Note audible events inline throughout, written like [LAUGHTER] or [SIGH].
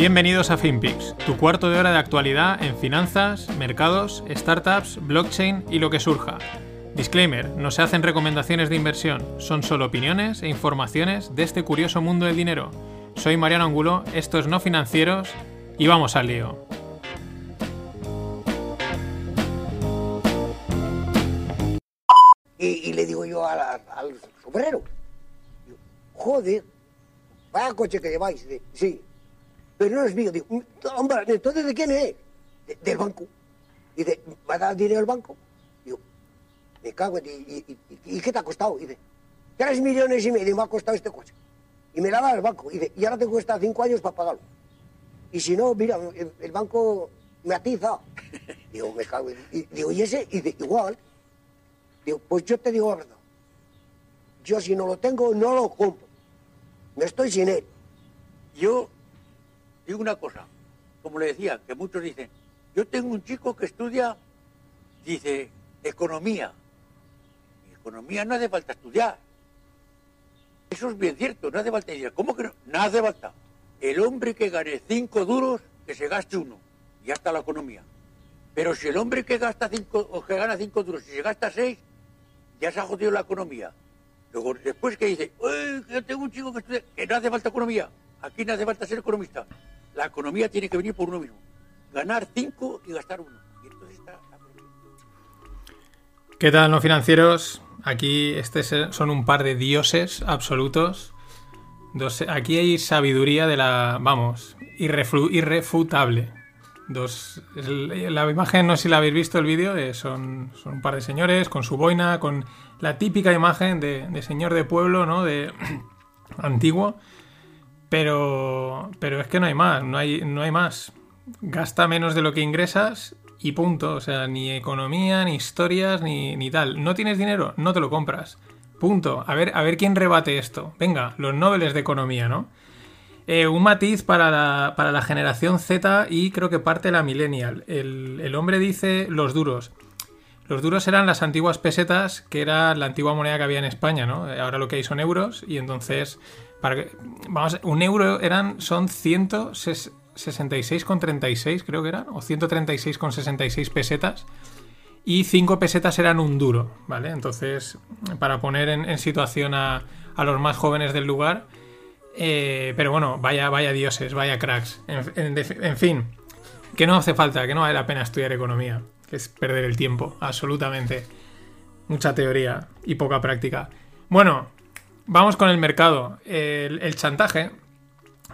Bienvenidos a FinPix, tu cuarto de hora de actualidad en finanzas, mercados, startups, blockchain y lo que surja. Disclaimer, no se hacen recomendaciones de inversión, son solo opiniones e informaciones de este curioso mundo del dinero. Soy Mariano Angulo, esto es No Financieros y vamos al lío. Y, le digo yo al, al joder, vaya coche que lleváis. sí, pero no es mío. Digo, hombre, entonces ¿de quién es? del banco. Y dice, ¿va a dar dinero al banco? Digo, me cago en y, y, qué te ha costado? Y dice, tres millones y medio me ha costado este coche. Y me la da al banco. Y dice, y ahora tengo que estar cinco años para pagarlo. Y si no, mira, el, banco me atiza. [LAUGHS] Digo, me cago. Y, digo, ¿y ese? Y igual. Digo, pues yo te digo la verdad. Yo si no lo tengo, no lo compro. Me estoy sin él. Yo digo una cosa, como le decía, que muchos dicen, yo tengo un chico que estudia, dice, economía. economía no hace falta estudiar. Eso es bien cierto, no hace falta estudiar. ¿Cómo que no? No hace falta. El hombre que gane cinco duros, que se gaste uno. Ya está la economía. Pero si el hombre que gasta cinco, o que gana cinco duros, si se gasta seis, ya se ha jodido la economía. Luego, después que dice, yo tengo un chico que estudia, que no hace falta economía. Aquí no hace falta ser economista. La economía tiene que venir por uno mismo. Ganar cinco y gastar uno. Y entonces está la ¿Qué tal, no financieros? Aquí este son un par de dioses absolutos. aquí hay sabiduría de la, vamos, irrefutable. Dos, la imagen, no sé si la habéis visto el vídeo, eh, son, son, un par de señores con su boina, con la típica imagen de, de señor de pueblo, ¿no? De [CLEARS THROAT] antiguo pero, pero es que no hay más, no hay, no hay más. Gasta menos de lo que ingresas y punto. O sea, ni economía, ni historias, ni, ni tal. ¿No tienes dinero? No te lo compras. Punto. A ver, a ver quién rebate esto. Venga, los nobles de economía, ¿no? Eh, un matiz para la, para la, generación Z y creo que parte la millennial. El, el, hombre dice los duros. Los duros eran las antiguas pesetas, que era la antigua moneda que había en España, ¿no? Ahora lo que hay son euros y entonces vamos, un euro eran, son 166,36 creo que eran, o 136,66 pesetas. Y 5 pesetas eran un duro, ¿vale? Entonces, para poner en, situación a, los más jóvenes del lugar. Eh, pero bueno, vaya, vaya dioses, vaya cracks. En, fin, que no hace falta, que no vale la pena estudiar economía, que es perder el tiempo, absolutamente. Mucha teoría y poca práctica. Bueno, Vamos con el mercado. El, chantaje.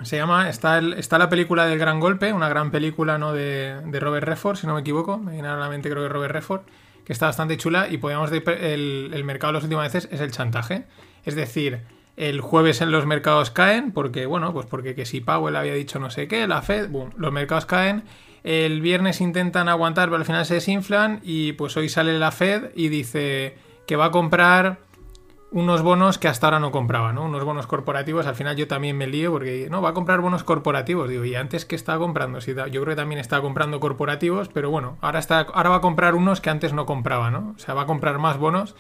Se llama. Está, está, la película del gran golpe, una gran película ¿no? de, Robert Redford, si no me equivoco. Me viene creo que Robert Redford, que está bastante chula. Y podríamos decir el, mercado las últimas veces es el chantaje. Es decir, el jueves en los mercados caen, porque, bueno, pues porque que si Powell había dicho no sé qué, la Fed, los mercados caen. El viernes intentan aguantar, pero al final se desinflan. Y pues hoy sale la Fed y dice que va a comprar unos bonos que hasta ahora no compraba, ¿no? Unos bonos corporativos, al final yo también me lío porque, no, va a comprar bonos corporativos, digo, y antes que estaba comprando, yo creo que también estaba comprando corporativos, pero bueno, ahora, está, ahora va a comprar unos que antes no compraba, ¿no? O sea, va a comprar más bonos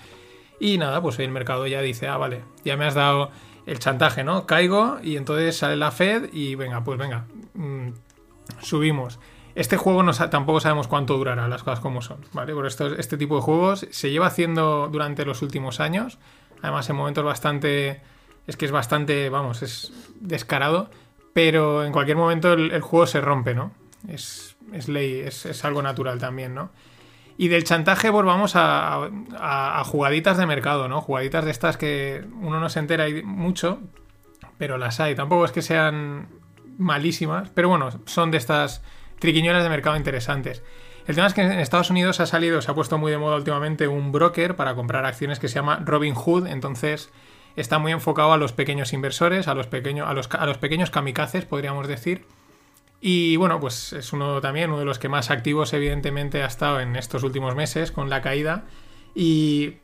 y nada, pues el mercado ya dice, ah, vale, ya me has dado el chantaje, ¿no? Caigo y entonces sale la Fed y venga, pues venga, mm, subimos. Este juego no, tampoco sabemos cuánto durará, las cosas como son, ¿vale? Por esto, este tipo de juegos se lleva haciendo durante los últimos años. Además, en momentos bastante. Es que es bastante, vamos, es descarado. Pero en cualquier momento el, juego se rompe, ¿no? Es, ley, es, algo natural también, ¿no? Y del chantaje, pues vamos a, jugaditas de mercado, ¿no? Jugaditas de estas que uno no se entera mucho, pero las hay. Tampoco es que sean malísimas, pero bueno, son de estas triquiñuelas de mercado interesantes. El tema es que en Estados Unidos ha salido, se ha puesto muy de moda últimamente un broker para comprar acciones que se llama Robinhood, entonces está muy enfocado a los pequeños inversores, a los, pequeños, a los, a los pequeños kamikazes, podríamos decir. Y bueno, pues es uno también, uno de los que más activos evidentemente ha estado en estos últimos meses con la caída. Y,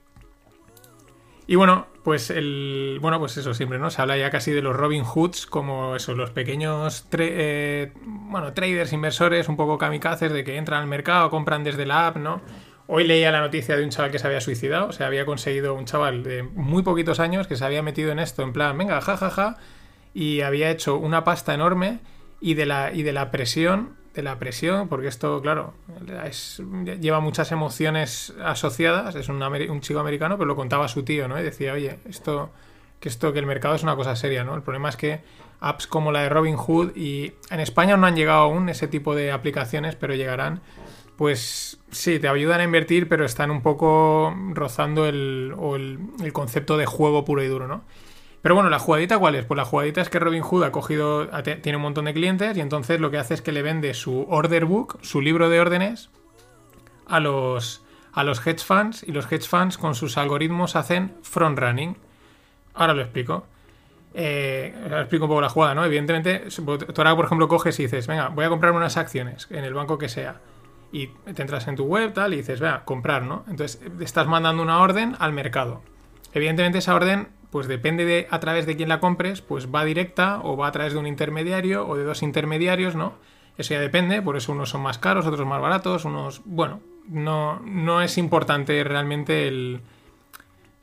y bueno, pues el. Bueno, pues eso siempre, ¿no? Se habla ya casi de los Robin Hoods, como eso, los pequeños eh, bueno, traders, inversores, un poco kamikazes de que entran al mercado, compran desde la app, ¿no? Hoy leía la noticia de un chaval que se había suicidado, o sea, había conseguido un chaval de muy poquitos años que se había metido en esto, en plan, venga, jajaja, ja, ja, y había hecho una pasta enorme y de la, y de la presión, de la presión, porque esto, claro, lleva muchas emociones asociadas, es un, un, chico americano, pero lo contaba su tío, ¿no? Y decía, oye, esto, que esto, que el mercado es una cosa seria, ¿no? El problema es que apps como la de Robinhood y en España no han llegado aún ese tipo de aplicaciones, pero llegarán. Pues sí, te ayudan a invertir, pero están un poco rozando el, el, el concepto de juego puro y duro, ¿no? Pero bueno, ¿la jugadita cuál es? Pues la jugadita es que Robin Hood ha cogido, tiene un montón de clientes y entonces lo que hace es que le vende su order book, su libro de órdenes, a los, a los hedge funds y los hedge funds con sus algoritmos hacen front running. Ahora lo explico. Eh, explico un poco la jugada, ¿no? Evidentemente, tú ahora, por ejemplo, coges y dices, venga, voy a comprar unas acciones en el banco que sea. Y te entras en tu web, tal, y dices, venga, comprar, ¿no? Entonces, estás mandando una orden al mercado. Evidentemente, esa orden pues depende de a través de quién la compres, pues va directa o va a través de un intermediario o de dos intermediarios, ¿no? Eso ya depende, por eso unos son más caros, otros más baratos, unos... Bueno, no, no es importante realmente el...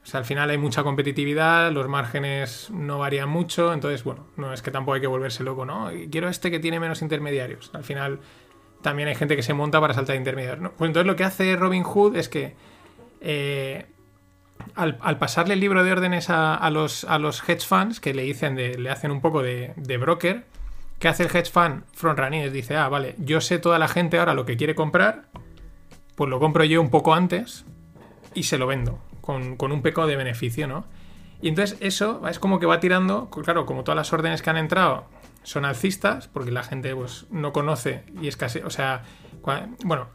O sea, al final hay mucha competitividad, los márgenes no varían mucho, entonces, bueno, no es que tampoco hay que volverse loco, ¿no? Quiero este que tiene menos intermediarios. Al final también hay gente que se monta para saltar intermediarios, ¿no? Pues entonces lo que hace Robin Hood es que... Eh, al, pasarle el libro de órdenes a, los, a los hedge funds, que le dicen le hacen un poco de, broker, ¿qué hace el hedge fund front running? Dice, ah, vale, yo sé toda la gente ahora lo que quiere comprar, pues lo compro yo un poco antes y se lo vendo, con, un peco de beneficio, ¿no? Y entonces eso es como que va tirando, claro, como todas las órdenes que han entrado son alcistas, porque la gente pues no conoce y es casi, o sea, bueno,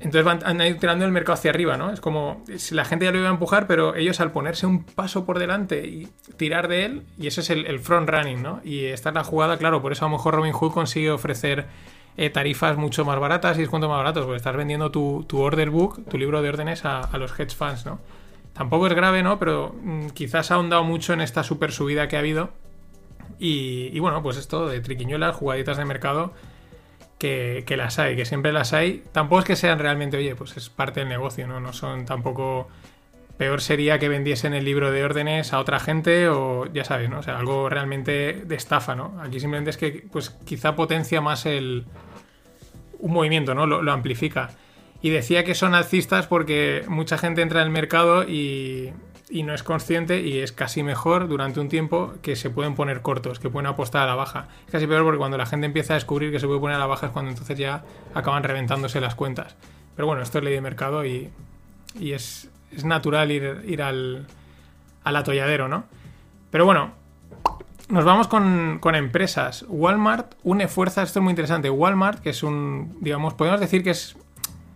entonces van, han ido tirando el mercado hacia arriba, ¿no? Es como si la gente ya lo iba a empujar, pero ellos al ponerse un paso por delante y tirar de él, y eso es el, front running, ¿no? Y esta es la jugada, claro, por eso a lo mejor Robin Hood consigue ofrecer eh, tarifas mucho más baratas y descuentos más baratos, porque estás vendiendo tu, order book, tu libro de órdenes a, los hedge funds, ¿no? Tampoco es grave, ¿no? Pero mm, quizás ha ahondado mucho en esta super subida que ha habido. Y bueno, pues esto de triquiñuelas, jugaditas de mercado que, las hay, que siempre las hay. Tampoco es que sean realmente, oye, pues es parte del negocio, ¿no? No son tampoco. Peor sería que vendiesen el libro de órdenes a otra gente o ya sabes, ¿no? O sea, algo realmente de estafa, ¿no? Aquí simplemente es que, pues quizá potencia más el. un movimiento, ¿no? lo amplifica. Y decía que son alcistas porque mucha gente entra en el mercado y, y no es consciente y es casi mejor durante un tiempo que se pueden poner cortos, que pueden apostar a la baja. Es casi peor porque cuando la gente empieza a descubrir que se puede poner a la baja es cuando entonces ya acaban reventándose las cuentas. Pero bueno, esto es ley de mercado y, y es, es, natural ir, ir al, al, atolladero, ¿no? Pero bueno, nos vamos con, con, empresas. Walmart une fuerzas, esto es muy interesante. Walmart, que es un, digamos, podemos decir que es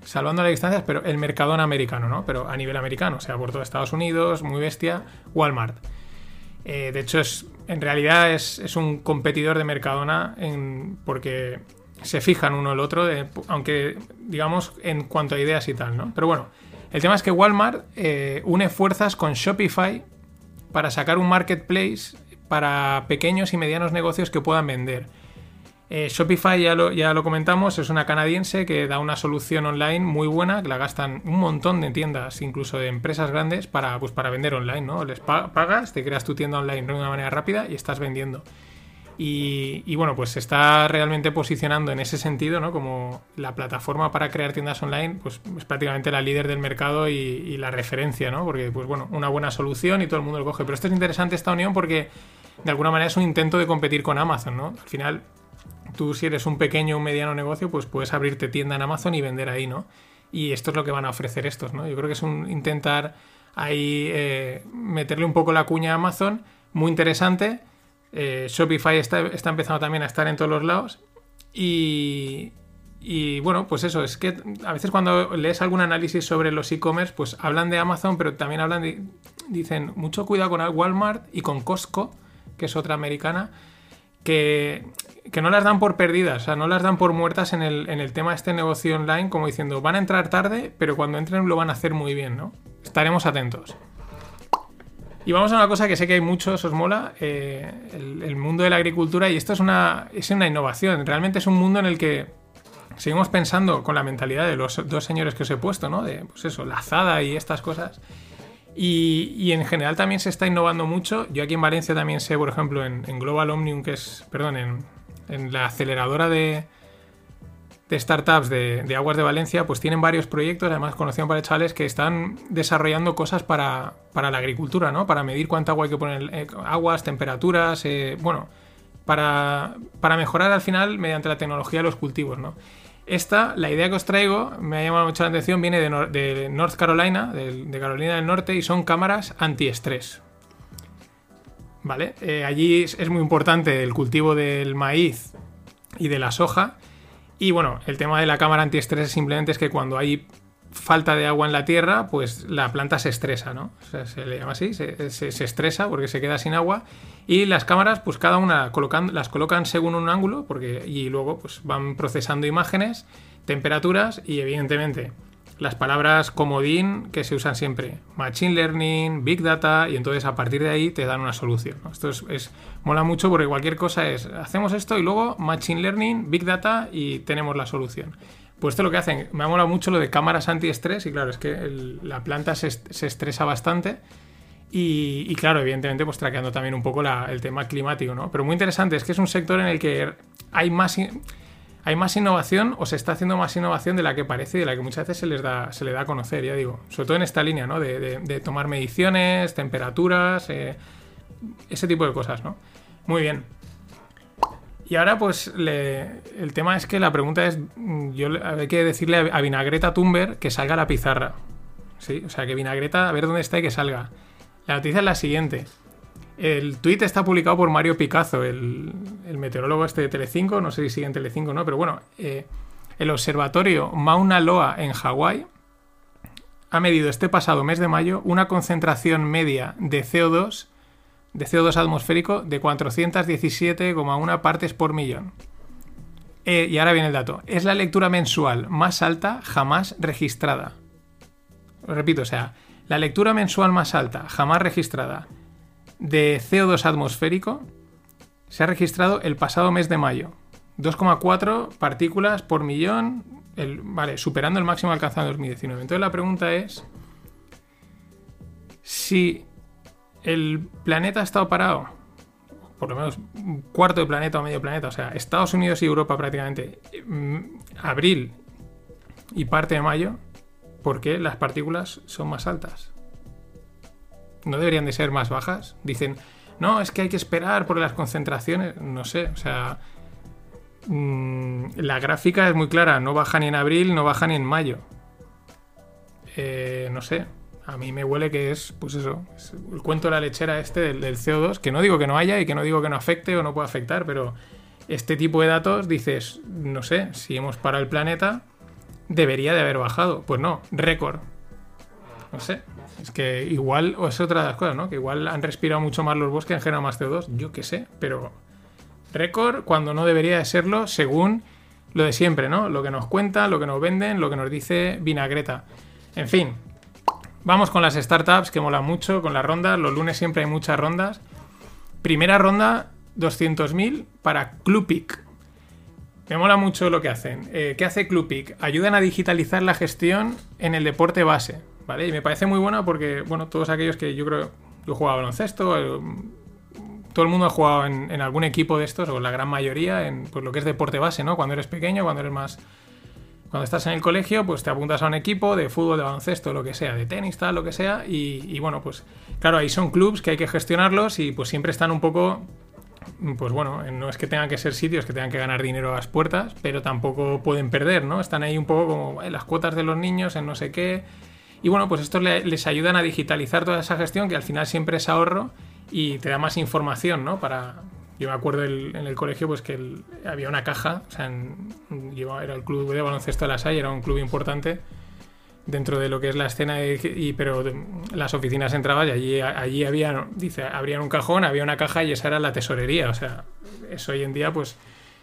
salvando las distancias, pero el mercadón americano, ¿no? Pero a nivel americano, o sea, por todo Estados Unidos, muy bestia, Walmart. Eh, de hecho, es, en realidad es, un competidor de Mercadona porque se fijan uno el otro, aunque digamos en cuanto a ideas y tal, ¿no? Pero bueno, el tema es que Walmart eh, une fuerzas con Shopify para sacar un marketplace para pequeños y medianos negocios que puedan vender. Eh, Shopify, ya lo, ya lo comentamos, es una canadiense que da una solución online muy buena, que la gastan un montón de tiendas, incluso de empresas grandes, para, pues, para vender online, ¿no? Les pagas, te creas tu tienda online de una manera rápida y estás vendiendo. Y, bueno, pues se está realmente posicionando en ese sentido, ¿no? Como la plataforma para crear tiendas online, pues es prácticamente la líder del mercado y, y, la referencia, ¿no? Porque, pues bueno, una buena solución y todo el mundo lo coge. Pero esto es interesante, esta unión, porque de alguna manera es un intento de competir con Amazon, ¿no? Al final, tú si eres un pequeño o un mediano negocio, pues puedes abrirte tienda en Amazon y vender ahí, ¿no? Y esto es lo que van a ofrecer estos, ¿no? Yo creo que es un intentar ahí eh, meterle un poco la cuña a Amazon, muy interesante. Eh, Shopify está, empezando también a estar en todos los lados. Y, y bueno, pues eso, es que a veces cuando lees algún análisis sobre los e-commerce, pues hablan de Amazon, pero también hablan de, dicen, mucho cuidado con Walmart y con Costco, que es otra americana, que que no las dan por perdidas, o sea, no las dan por muertas en el, en el tema de este negocio online, como diciendo, van a entrar tarde, pero cuando entren lo van a hacer muy bien, ¿no? Estaremos atentos. Y vamos a una cosa que sé que hay muchos, os mola, eh, el, mundo de la agricultura, y esto es una, es una innovación, realmente es un mundo en el que seguimos pensando con la mentalidad de los dos señores que os he puesto, ¿no? De, pues eso, la azada y estas cosas. Y, y en general también se está innovando mucho. Yo aquí en Valencia también sé, por ejemplo, en, en Global Omnium, que es, perdón, en, en la aceleradora de, startups de, Aguas de Valencia, pues tienen varios proyectos, además conocidos para chavales, que están desarrollando cosas para, la agricultura, ¿no? Para medir cuánta agua hay que poner, eh, aguas, temperaturas, eh, bueno, para, mejorar al final mediante la tecnología los cultivos, ¿no? Esta, la idea que os traigo, me ha llamado mucho la atención, viene de North Carolina, de, de, Carolina del Norte, y son cámaras antiestrés. ¿Vale? Eh, allí es muy importante el cultivo del maíz y de la soja. Y bueno, el tema de la cámara antiestrés simplemente es que cuando hay falta de agua en la tierra, pues la planta se estresa, ¿no? O sea, se le llama así, se, se, estresa porque se queda sin agua. Y las cámaras, pues cada una colocan, las colocan según un ángulo, porque y luego pues van procesando imágenes, temperaturas y evidentemente las palabras comodín que se usan siempre, Machine Learning, Big Data, y entonces a partir de ahí te dan una solución. Esto es, mola mucho porque cualquier cosa es, hacemos esto y luego Machine Learning, Big Data y tenemos la solución. Pues esto es lo que hacen. Me ha molado mucho lo de cámaras antiestrés y claro, es que la planta se, se, estresa bastante. Y, y, claro, evidentemente, pues traqueando también un poco la, el tema climático, ¿no? Pero muy interesante, es que es un sector en el que hay más, hay más innovación o se está haciendo más innovación de la que parece y de la que muchas veces se les da, se le da a conocer, ya digo. Sobre todo en esta línea, ¿no? De, tomar mediciones, temperaturas, eh, ese tipo de cosas, ¿no? Muy bien. Y ahora, pues, el tema es que la pregunta es: yo hay que decirle a Vinagreta Tumber que salga a la pizarra. ¿Sí? O sea, que Vinagreta, a ver dónde está y que salga. La noticia es la siguiente. El tweet está publicado por Mario Picazo, el, meteorólogo este de Telecinco, no sé si sigue en Telecinco o no, pero bueno, eh, el observatorio Mauna Loa en Hawái ha medido este pasado mes de mayo una concentración media de CO2 de CO2 atmosférico de 417,1 partes por millón. Eh, y ahora viene el dato. Es la lectura mensual más alta jamás registrada. Repito, o sea, la lectura mensual más alta jamás registrada de CO2 atmosférico se ha registrado el pasado mes de mayo. 2,4 partículas por millón, el, vale, superando el máximo alcanzado en 2019. Entonces la pregunta es si el planeta ha estado parado, por lo menos un cuarto de planeta o medio planeta, o sea, Estados Unidos y Europa prácticamente, mm, abril y parte de mayo, ¿por qué las partículas son más altas? ¿No deberían de ser más bajas? Dicen, no, es que hay que esperar por las concentraciones, no sé, o sea, mmm, la gráfica es muy clara, no baja ni en abril, no baja ni en mayo. Eh, no sé, a mí me huele que es, pues eso, es el cuento de la lechera este del, del, CO2, que no digo que no haya y que no digo que no afecte o no pueda afectar, pero este tipo de datos dices, no sé, si hemos parado el planeta, debería de haber bajado. Pues no, récord. No sé, es que igual, o es otra de las cosas, ¿no? Que igual han respirado mucho más los bosques, han generado más CO2, yo qué sé, pero récord cuando no debería de serlo según lo de siempre, ¿no? Lo que nos cuentan, lo que nos venden, lo que nos dice Vinagreta. En fin, Vamos con las startups que mola mucho, con las rondas. Los lunes siempre hay muchas rondas. Primera ronda, 200.000 para Clupic. Me mola mucho lo que hacen. Eh, ¿Qué hace Clupic? Ayudan a digitalizar la gestión en el deporte base. ¿Vale? Y me parece muy bueno porque, bueno, todos aquellos que yo creo. Yo he jugado baloncesto, eh, todo el mundo ha jugado en, algún equipo de estos, o la gran mayoría, en pues, lo que es deporte base, ¿no? Cuando eres pequeño, cuando eres más cuando estás en el colegio, pues te apuntas a un equipo de fútbol, de baloncesto, lo que sea, de tenis, tal, lo que sea, y, bueno, pues claro, ahí son clubs que hay que gestionarlos y pues siempre están un poco pues bueno, no es que tengan que ser sitios que tengan que ganar dinero a las puertas, pero tampoco pueden perder, ¿no? Están ahí un poco como eh, las cuotas de los niños en no sé qué. Y bueno, pues estos le, les ayudan a digitalizar toda esa gestión que al final siempre es ahorro y te da más información, ¿no? Para, yo me acuerdo en el colegio pues que el, había una caja, o sea, en, yo, era el club de baloncesto de la Salle, era un club importante dentro de lo que es la escena, de, y, pero las oficinas entrabas y allí, allí había, dice, abrían un cajón, había una caja y esa era la tesorería, o sea, eso hoy en día pues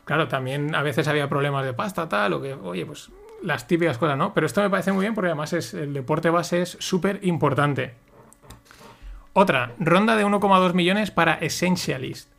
claro, también a veces había problemas de pasta, tal, o que, oye, pues las típicas cosas, ¿no? Pero esto me parece muy bien porque además es, el deporte base es súper importante. Otra, ronda de 1,2 millones para Essentialist.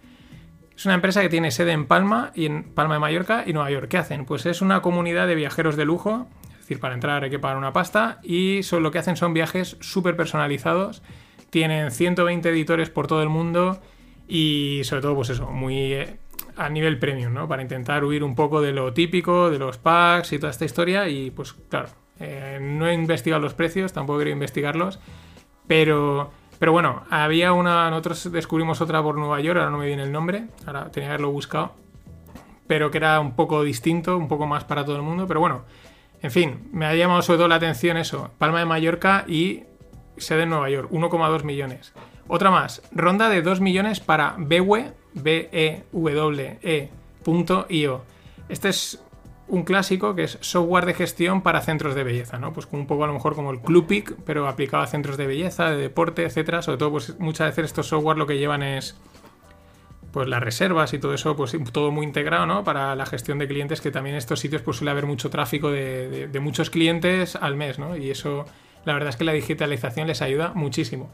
Es una empresa que tiene sede en Palma y en Palma de Mallorca y Nueva York. ¿Qué hacen? Pues es una comunidad de viajeros de lujo, es decir, para entrar hay que pagar una pasta y lo que hacen son viajes súper personalizados. Tienen 120 editores por todo el mundo y sobre todo, pues eso, muy eh, a nivel premium, ¿no? Para intentar huir un poco de lo típico, de los packs y toda esta historia. Y pues claro, eh, no he investigado los precios, tampoco quería investigarlos, pero pero bueno, había una, nosotros descubrimos otra por Nueva York, ahora no me viene el nombre, ahora tenía que haberlo buscado, pero que era un poco distinto, un poco más para todo el mundo, pero bueno, en fin, me ha llamado sobre todo la atención eso, Palma de Mallorca y sede en Nueva York, 1,2 millones. Otra más, ronda de 2 millones para BW, b w e Este es un clásico que es software de gestión para centros de belleza, ¿no? Pues un poco a lo mejor como el Clupic, pero aplicado a centros de belleza, de deporte, etcétera. Sobre todo, pues muchas veces estos software lo que llevan es pues las reservas y todo eso, pues todo muy integrado, ¿no? Para la gestión de clientes, que también en estos sitios pues suele haber mucho tráfico de, de muchos clientes al mes, ¿no? Y eso, la verdad es que la digitalización les ayuda muchísimo.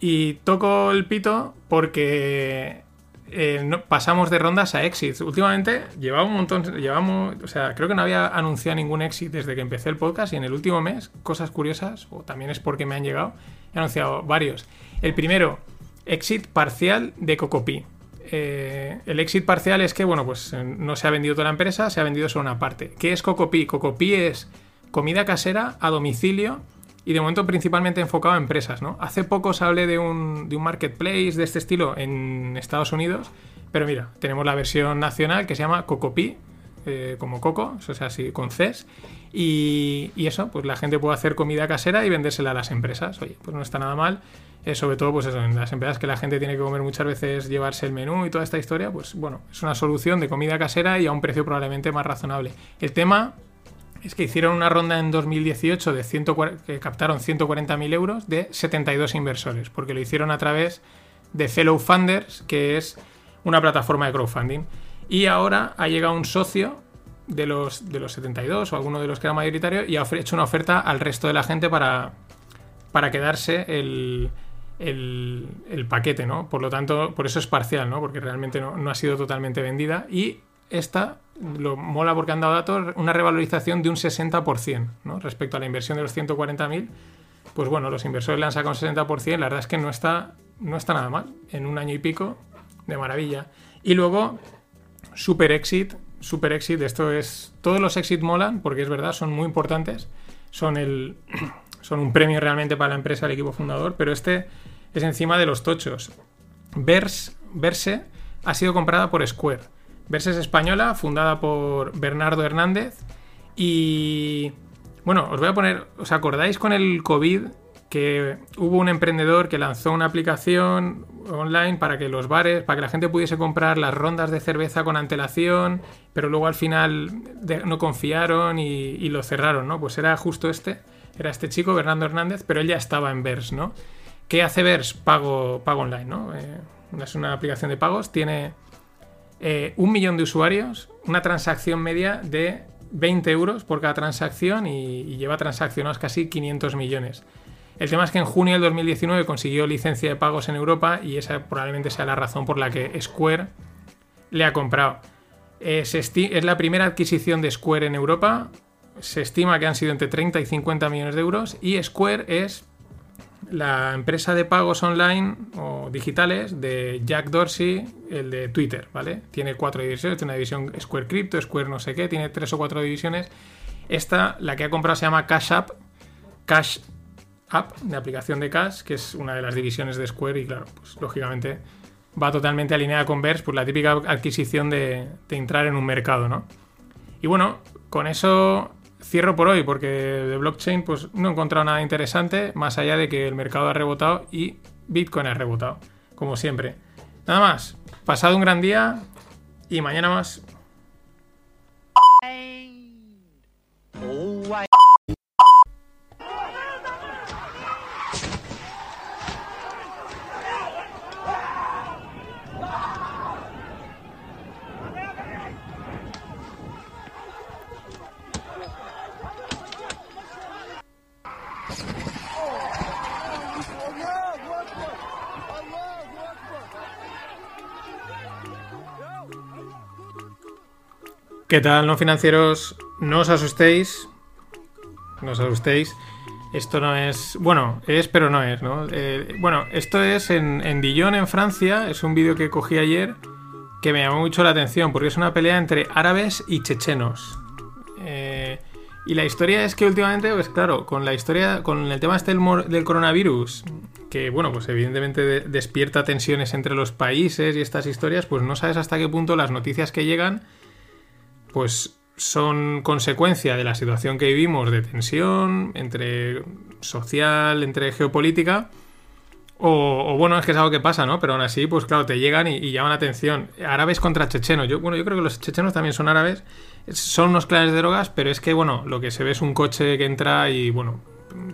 Y toco el pito porque eh, pasamos de rondas a exits. Últimamente llevaba un montón, llevamos, o sea, creo que no había anunciado ningún exit desde que empecé el podcast y en el último mes, cosas curiosas, o también es porque me han llegado, he anunciado varios. El primero, exit parcial de Cocopi. Eh, el exit parcial es que, bueno, pues eh, no se ha vendido toda la empresa, se ha vendido solo una parte. ¿Qué es Cocopi? Cocopi es comida casera a domicilio y de momento principalmente enfocado a empresas, ¿no? Hace poco os hablé de un, de un marketplace de este estilo en Estados Unidos, pero mira, tenemos la versión nacional que se llama Cocopi, eh, como Coco, o sea, así con Cs, y, y, eso, pues la gente puede hacer comida casera y vendérsela a las empresas, oye, pues no está nada mal, eh, sobre todo pues eso, en las empresas que la gente tiene que comer muchas veces, llevarse el menú y toda esta historia, pues bueno, es una solución de comida casera y a un precio probablemente más razonable. El tema es que hicieron una ronda en 2018 de que captaron 140.000 euros de 72 inversores, porque lo hicieron a través de Fellow Funders, que es una plataforma de crowdfunding. Y ahora ha llegado un socio de los, de los 72 o alguno de los que era mayoritario y ha hecho una oferta al resto de la gente para, para quedarse el, el, paquete, ¿no? Por lo tanto, por eso es parcial, ¿no? Porque realmente no, no ha sido totalmente vendida. Y esta lo mola porque han dado datos, una revalorización de un 60%, ¿no? Respecto a la inversión de los 140.000, pues bueno, los inversores le han sacado un 60%, la verdad es que no está, no está nada mal, en un año y pico, de maravilla. Y luego, super exit, super exit, esto es, todos los exit molan, porque es verdad, son muy importantes, son, el, [CLEARS THROAT] son un premio realmente para la empresa, el equipo fundador, pero este es encima de los tochos. Verse, Verse ha sido comprada por Square Verses española, fundada por Bernardo Hernández. Y bueno, os voy a poner, ¿os acordáis con el COVID que hubo un emprendedor que lanzó una aplicación online para que los bares, para que la gente pudiese comprar las rondas de cerveza con antelación, pero luego al final no confiaron y, lo cerraron, ¿no? Pues era justo este, era este chico, Bernardo Hernández, pero él ya estaba en Vers, ¿no? ¿Qué hace Vers? Pago, pago online, ¿no? Eh, es una aplicación de pagos, tiene eh, un millón de usuarios, una transacción media de 20 euros por cada transacción y, lleva transaccionados casi 500 millones. El tema es que en junio del 2019 consiguió licencia de pagos en Europa y esa probablemente sea la razón por la que Square le ha comprado. Eh, es la primera adquisición de Square en Europa. Se estima que han sido entre 30 y 50 millones de euros y Square es la empresa de pagos online o digitales de Jack Dorsey, el de Twitter, ¿vale? Tiene cuatro divisiones, tiene una división Square Crypto, Square no sé qué, tiene tres o cuatro divisiones. Esta, la que ha comprado se llama Cash App, Cash App, de aplicación de Cash, que es una de las divisiones de Square y claro, pues lógicamente va totalmente alineada con Verse, pues la típica adquisición de, de entrar en un mercado, ¿no? Y bueno, con eso cierro por hoy porque de blockchain pues no he encontrado nada interesante más allá de que el mercado ha rebotado y Bitcoin ha rebotado, como siempre. Nada más, pasado un gran día y mañana más. ¿Qué tal, no financieros? No os asustéis. No os asustéis. Esto no es. Bueno, es, pero no es, ¿no? Eh, bueno, esto es en, en Dijon, en Francia. Es un vídeo que cogí ayer que me llamó mucho la atención porque es una pelea entre árabes y chechenos. Eh, y la historia es que últimamente, pues claro, con la historia, con el tema este del, coronavirus, que bueno, pues evidentemente despierta tensiones entre los países y estas historias, pues no sabes hasta qué punto las noticias que llegan, pues son consecuencia de la situación que vivimos de tensión entre social, entre geopolítica, o, bueno, es que es algo que pasa, ¿no? Pero aún así, pues claro, te llegan y, llaman la atención. Árabes contra chechenos. Yo, bueno, yo creo que los chechenos también son árabes. Son unos clanes de drogas, pero es que, bueno, lo que se ve es un coche que entra y, bueno,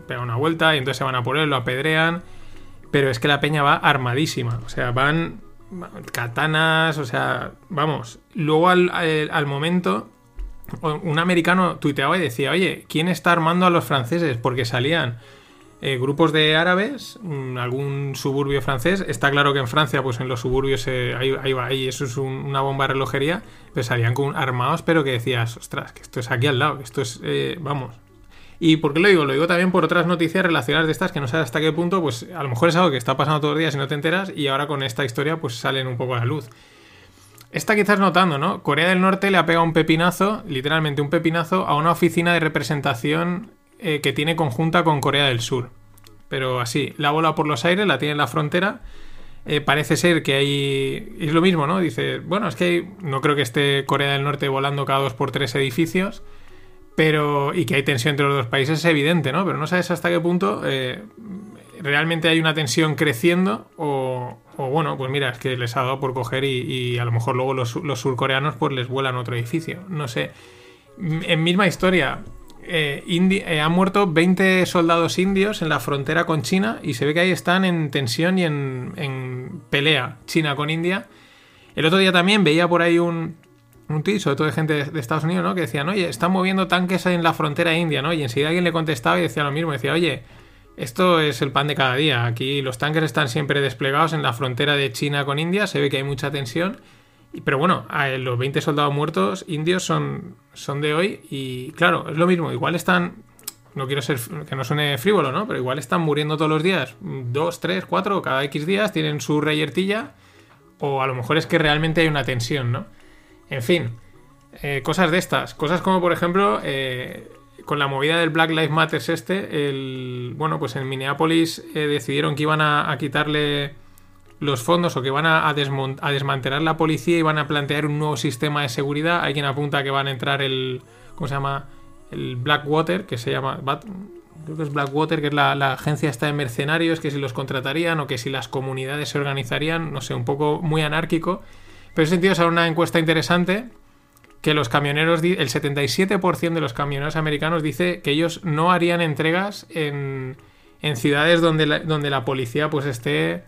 pega una vuelta y entonces se van a por él, lo apedrean. Pero es que la peña va armadísima. O sea, van katanas, o sea, vamos. Luego al, al momento, un americano tuiteaba y decía, oye, ¿quién está armando a los franceses? Porque salían eh, grupos de árabes, mm, algún suburbio francés. Está claro que en Francia, pues en los suburbios, eh, ahí, va, ahí eso es una bomba de relojería, pero salían con armados, pero que decías, ostras, que esto es aquí al lado, que esto es, eh, vamos. ¿Y por qué lo digo? Lo digo también por otras noticias relacionadas de estas que no sabes hasta qué punto, pues a lo mejor es algo que está pasando todos los días y no te enteras, y ahora con esta historia, pues salen un poco a la luz. Esta quizás notando, ¿no? Corea del Norte le ha pegado un pepinazo, literalmente un pepinazo, a una oficina de representación eh, que tiene conjunta con Corea del Sur. Pero así, la bola por los aires, la tiene en la frontera. Eh, parece ser que hay. Es lo mismo, ¿no? Dice, bueno, es que no creo que esté Corea del Norte volando cada dos por tres edificios. Pero. Y que hay tensión entre los dos países es evidente, ¿no? Pero no sabes hasta qué punto eh, realmente hay una tensión creciendo. O, bueno, pues mira, es que les ha dado por coger y, a lo mejor luego los, los surcoreanos pues les vuelan otro edificio. No sé. En misma historia, eh, eh, han muerto 20 soldados indios en la frontera con China y se ve que ahí están en tensión y en, pelea China con India. El otro día también veía por ahí un, un tweet, sobre todo de gente de, Estados Unidos, ¿no? Que decían, oye, están moviendo tanques en la frontera india, ¿no? Y enseguida alguien le contestaba y decía lo mismo, decía, oye, esto es el pan de cada día. Aquí los tanques están siempre desplegados en la frontera de China con India, se ve que hay mucha tensión pero bueno, los 20 soldados muertos indios son, son de hoy y claro, es lo mismo, igual están, no quiero ser que no suene frívolo, ¿no? Pero igual están muriendo todos los días, dos, tres, cuatro, cada X días, tienen su reyertilla o a lo mejor es que realmente hay una tensión, ¿no? En fin, eh, cosas de estas, cosas como por ejemplo... Eh, con la movida del Black Lives Matter este, el, bueno, pues en Minneapolis eh, decidieron que iban a quitarle los fondos o que van a, desmantelar la policía y van a plantear un nuevo sistema de seguridad. Hay quien apunta que van a entrar el. ¿Cómo se llama? El Blackwater, que se llama. Creo que es Blackwater, que es la, agencia esta de mercenarios, que si los contratarían o que si las comunidades se organizarían, no sé, un poco muy anárquico. Pero en ese sentido sale una encuesta interesante que los camioneros, el 77% de los camioneros americanos dice que ellos no harían entregas en, en ciudades donde donde la policía pues esté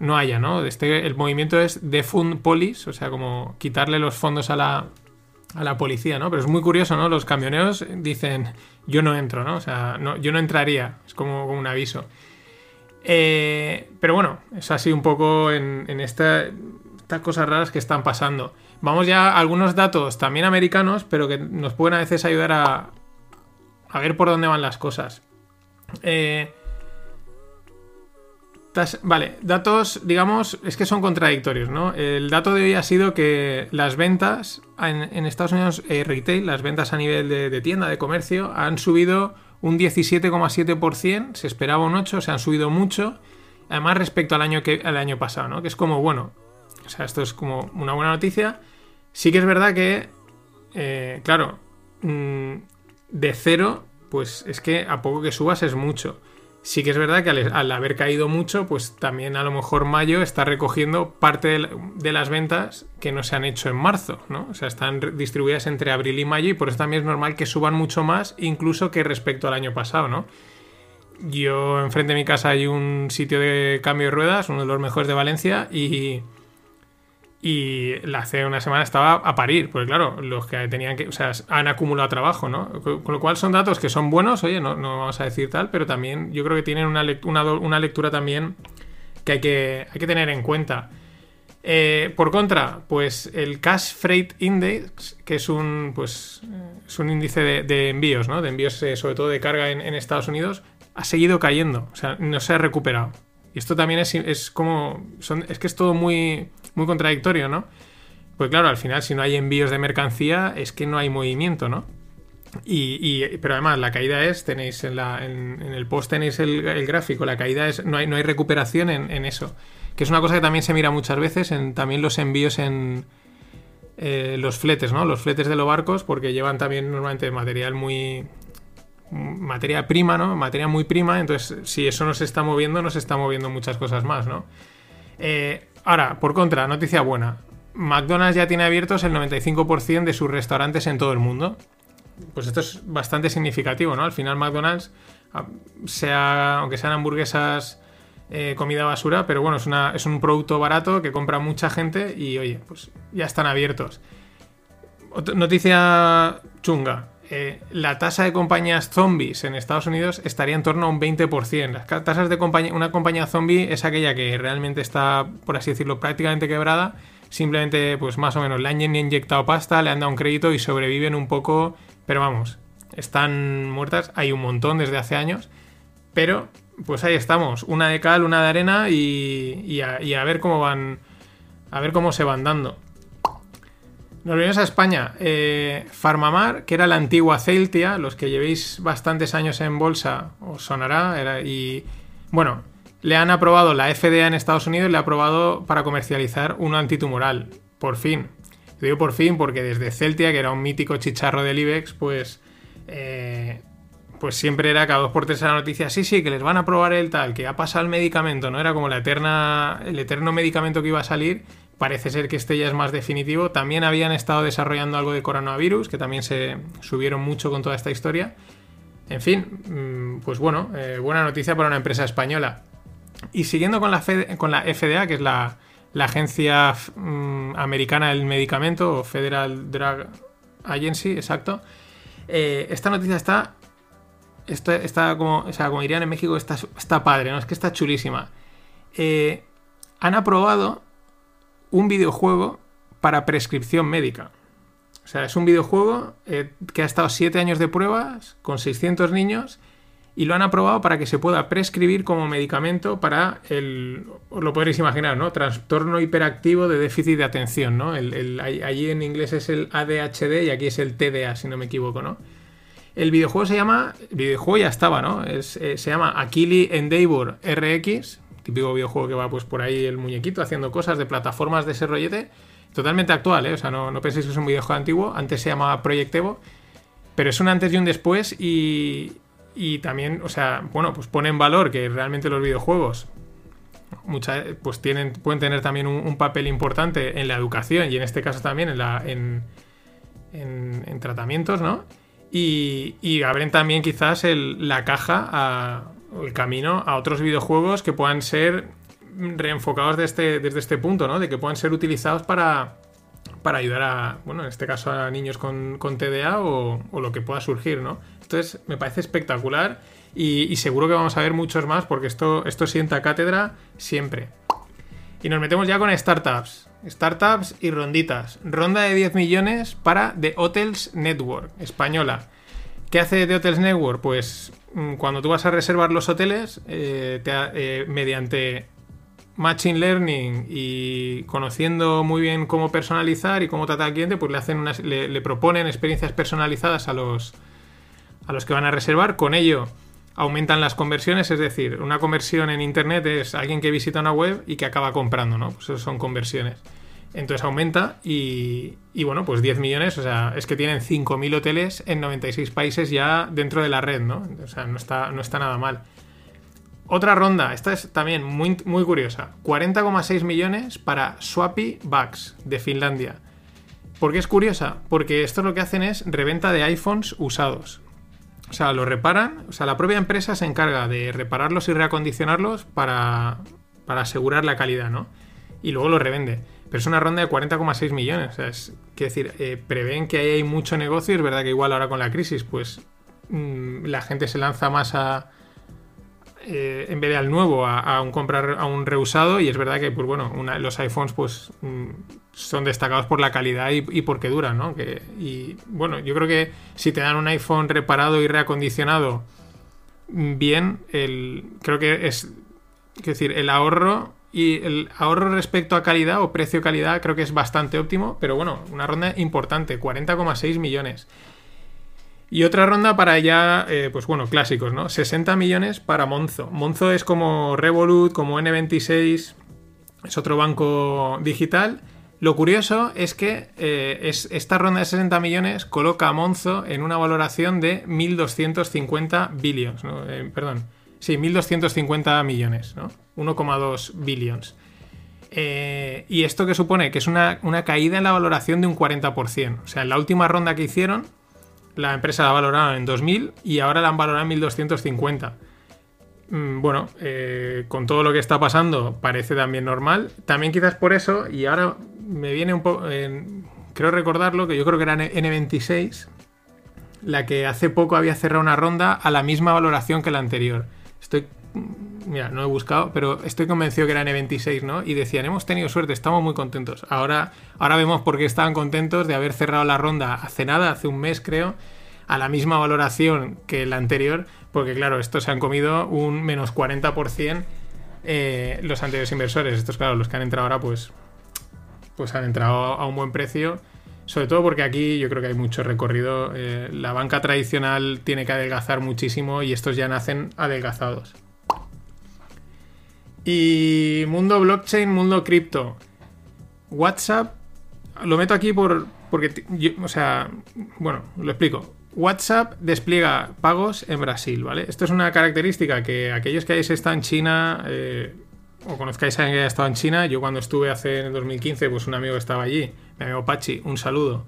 no haya, ¿no? Este, el movimiento es defund police, o sea, como quitarle los fondos a la, a la policía, ¿no? Pero es muy curioso, ¿no? Los camioneros dicen, yo no entro, ¿no? O sea, no, yo no entraría, es como, un aviso. Eh, pero bueno, es así un poco en, en esta, estas cosas raras que están pasando. Vamos ya a algunos datos también americanos, pero que nos pueden a veces ayudar a, a ver por dónde van las cosas. Eh, Vale, datos, digamos, es que son contradictorios, ¿no? El dato de hoy ha sido que las ventas en, Estados Unidos, eh, retail, las ventas a nivel de, tienda, de comercio, han subido un 17,7%, se esperaba un 8%, se han subido mucho, además respecto al año, que, al año pasado, ¿no? Que es como, bueno, o sea, esto es como una buena noticia. Sí que es verdad que, eh, claro, mm, de cero, pues es que a poco que subas es mucho. Sí que es verdad que al, haber caído mucho, pues también a lo mejor mayo está recogiendo parte de, las ventas que no se han hecho en marzo, ¿no? O sea, están distribuidas entre abril y mayo y por eso también es normal que suban mucho más, incluso que respecto al año pasado, ¿no? Yo enfrente de mi casa hay un sitio de cambio de ruedas, uno de los mejores de Valencia, y y hace una semana estaba a parir, porque claro, los que tenían que, o sea, han acumulado trabajo, ¿no? Con, lo cual son datos que son buenos, oye, no, no, vamos a decir tal, pero también yo creo que tienen una, lectura, una, lectura también que hay, que hay que tener en cuenta. Eh, por contra, pues el Cash Freight Index, que es un, pues, es un índice de, envíos, ¿no? De envíos eh, sobre todo de carga en, Estados Unidos, ha seguido cayendo, o sea, no se ha recuperado. Y esto también es, es como, son, es que es todo muy, muy contradictorio, ¿no? Pues claro, al final si no hay envíos de mercancía es que no hay movimiento, ¿no? Y, pero además la caída es, tenéis en, la, en, el post tenéis el, gráfico, la caída es, no hay, no hay recuperación en, eso. Que es una cosa que también se mira muchas veces en también los envíos en eh, los fletes, ¿no? Los fletes de los barcos, porque llevan también normalmente material muy. materia prima, ¿no? Materia muy prima, entonces si eso no se está moviendo, no se está moviendo muchas cosas más, ¿no? Eh, ahora, por contra, noticia buena. McDonald's ya tiene abiertos el 95% de sus restaurantes en todo el mundo pues esto es bastante significativo, ¿no? Al final McDonald's, ah, sea, aunque sean hamburguesas, eh, comida basura, pero bueno, es, un producto barato que compra mucha gente y oye, pues ya están abiertos. noticia chunga. Eh, la tasa de compañías zombies en Estados Unidos estaría en torno a un 20%. Las tasas de compañía, una compañía zombie es aquella que realmente está, por así decirlo, prácticamente quebrada. Simplemente, pues más o menos, le han inyectado pasta, le han dado un crédito y sobreviven un poco pero vamos, están muertas, hay un montón desde hace años, pero pues ahí estamos, una de cal, una de arena y, a, ver cómo van, a ver cómo se van dando. Nos venimos a España. Eh, Farmamar, que era la antigua Celtia, los que llevéis bastantes años en bolsa, os sonará. y bueno, le han aprobado la FDA en Estados Unidos, le ha aprobado para comercializar un antitumoral. Por fin digo por fin porque desde Celtia, que era un mítico chicharro del IBEX, pues, eh, pues siempre era cada dos por tres la noticia, sí, sí, que les van a probar el tal, que ha pasado el medicamento, ¿no? Era como la eterna, el eterno medicamento que iba a salir. Parece ser que este ya es más definitivo. También habían estado desarrollando algo de coronavirus, que también se subieron mucho con toda esta historia. En fin, mm, pues bueno, eh, buena noticia para una empresa española. Y siguiendo con la, con la FDA, que es la, Agencia mm, Americana del Medicamento, o Federal Drug Agency, exacto. Eh, esta noticia está, está, como, o sea, como dirían en México, está, está padre, ¿no? Es que está chulísima. Eh, han aprobado un videojuego para prescripción médica. O sea, es un videojuego eh, que ha estado 7 años de pruebas con 600 niños y lo han aprobado para que se pueda prescribir como medicamento para el, lo podréis imaginar, ¿no? Trastorno hiperactivo de déficit de atención, ¿no? allí en inglés es el ADHD y aquí es el TDA, si no me equivoco, ¿no? El videojuego se llama, el videojuego ya estaba, ¿no? Eh, se llama Akili Endeavor RX, típico videojuego que va pues por ahí el muñequito haciendo cosas de plataformas de ese rollete, totalmente actual, ¿eh? O sea, no, no penséis que es un videojuego antiguo, antes se llamaba Project Evo, pero es un antes y un después y, y también, o sea, bueno, pues pone en valor que realmente los videojuegos pues tienen, pueden tener también un, papel importante en la educación y en este caso también en, la, en, en, tratamientos, ¿no? Y, y, abren también quizás la caja, a, el camino a otros videojuegos que puedan ser reenfocados este, desde este punto, ¿no? De que puedan ser utilizados para, ayudar a, bueno, en este caso a niños con, TDA o, lo que pueda surgir, ¿no? Entonces me parece espectacular y, seguro que vamos a ver muchos más porque esto, esto sienta cátedra siempre. Y nos metemos ya con startups. Startups y ronditas. Ronda de 10 millones para The Hotels Network, española. ¿Qué hace The Hotels Network? Pues mm, cuando tú vas a reservar los hoteles, eh, eh, mediante Machine Learning y conociendo muy bien cómo personalizar y cómo tratar al cliente, pues le, hacen le proponen experiencias personalizadas a los, a los que van a reservar. Con ello aumentan las conversiones, es decir, una conversión en Internet es alguien que visita una web y que acaba comprando, ¿no? Pues eso son conversiones. Entonces aumenta y, y bueno, pues 10 millones, o sea, es que tienen 5.000 hoteles en 96 países ya dentro de la red, ¿no? O sea, no está, no está nada mal. Otra ronda, esta es también muy, muy curiosa. 40,6 millones para Swappy Bugs de Finlandia. ¿Por qué es curiosa? Porque esto lo que hacen es reventa de iPhones usados. O sea, lo reparan, o sea, la propia empresa se encarga de repararlos y reacondicionarlos para, para asegurar la calidad, ¿no? Y luego lo revende. Pero es una ronda de 40,6 millones. O sea, es que decir, eh, prevén que ahí hay mucho negocio. Es verdad que igual ahora con la crisis, pues mm, la gente se lanza más a. eh, en vez de al nuevo, a, un comprar a un reusado. Y es verdad que, pues bueno, los iPhones, pues mm, son destacados por la calidad y, porque duran, ¿no? Y bueno, yo creo que si te dan un iPhone reparado y reacondicionado bien, el, creo que es, es decir, el ahorro y el ahorro respecto a calidad o precio-calidad creo que es bastante óptimo, pero bueno, una ronda importante, 40,6 millones. Y otra ronda para ya, eh, pues bueno, clásicos, ¿no? 60 millones para Monzo. Monzo es como Revolut, como N26, es otro banco digital. Lo curioso es que eh, es, esta ronda de 60 millones coloca a Monzo en una valoración de 1.250 billions, ¿no? Eh, perdón, sí, 1.250 millones, ¿no? 1,2 billions. ¿Y esto que supone? Que es una, una caída en la valoración de un 40%. O sea, en la última ronda que hicieron, la empresa la valoraron en 2000 y ahora la han valorado en 1250. Mm, bueno, eh, con todo lo que está pasando parece también normal. También quizás por eso, y ahora me viene un poco... creo recordarlo, que yo creo que era N26, la que hace poco había cerrado una ronda a la misma valoración que la anterior. Estoy... Mira, no he buscado, pero estoy convencido que era N26, ¿no? Y decían, hemos tenido suerte, estamos muy contentos. Ahora, ahora vemos por qué estaban contentos de haber cerrado la ronda hace nada, hace un mes creo, a la misma valoración que la anterior, porque claro, estos se han comido un menos 40% eh, los anteriores inversores. Estos, claro, los que han entrado ahora, pues, pues han entrado a un buen precio. Sobre todo porque aquí yo creo que hay mucho recorrido. Eh, la banca tradicional tiene que adelgazar muchísimo y estos ya nacen adelgazados. Y mundo blockchain, mundo cripto. WhatsApp, lo meto aquí por, porque, o sea, bueno, lo explico. WhatsApp despliega pagos en Brasil, ¿vale? Esto es una característica que aquellos que hayáis estado en China eh, o conozcáis a alguien que haya estado en China, yo cuando estuve hace en 2015, pues un amigo estaba allí, mi amigo Pachi, un saludo,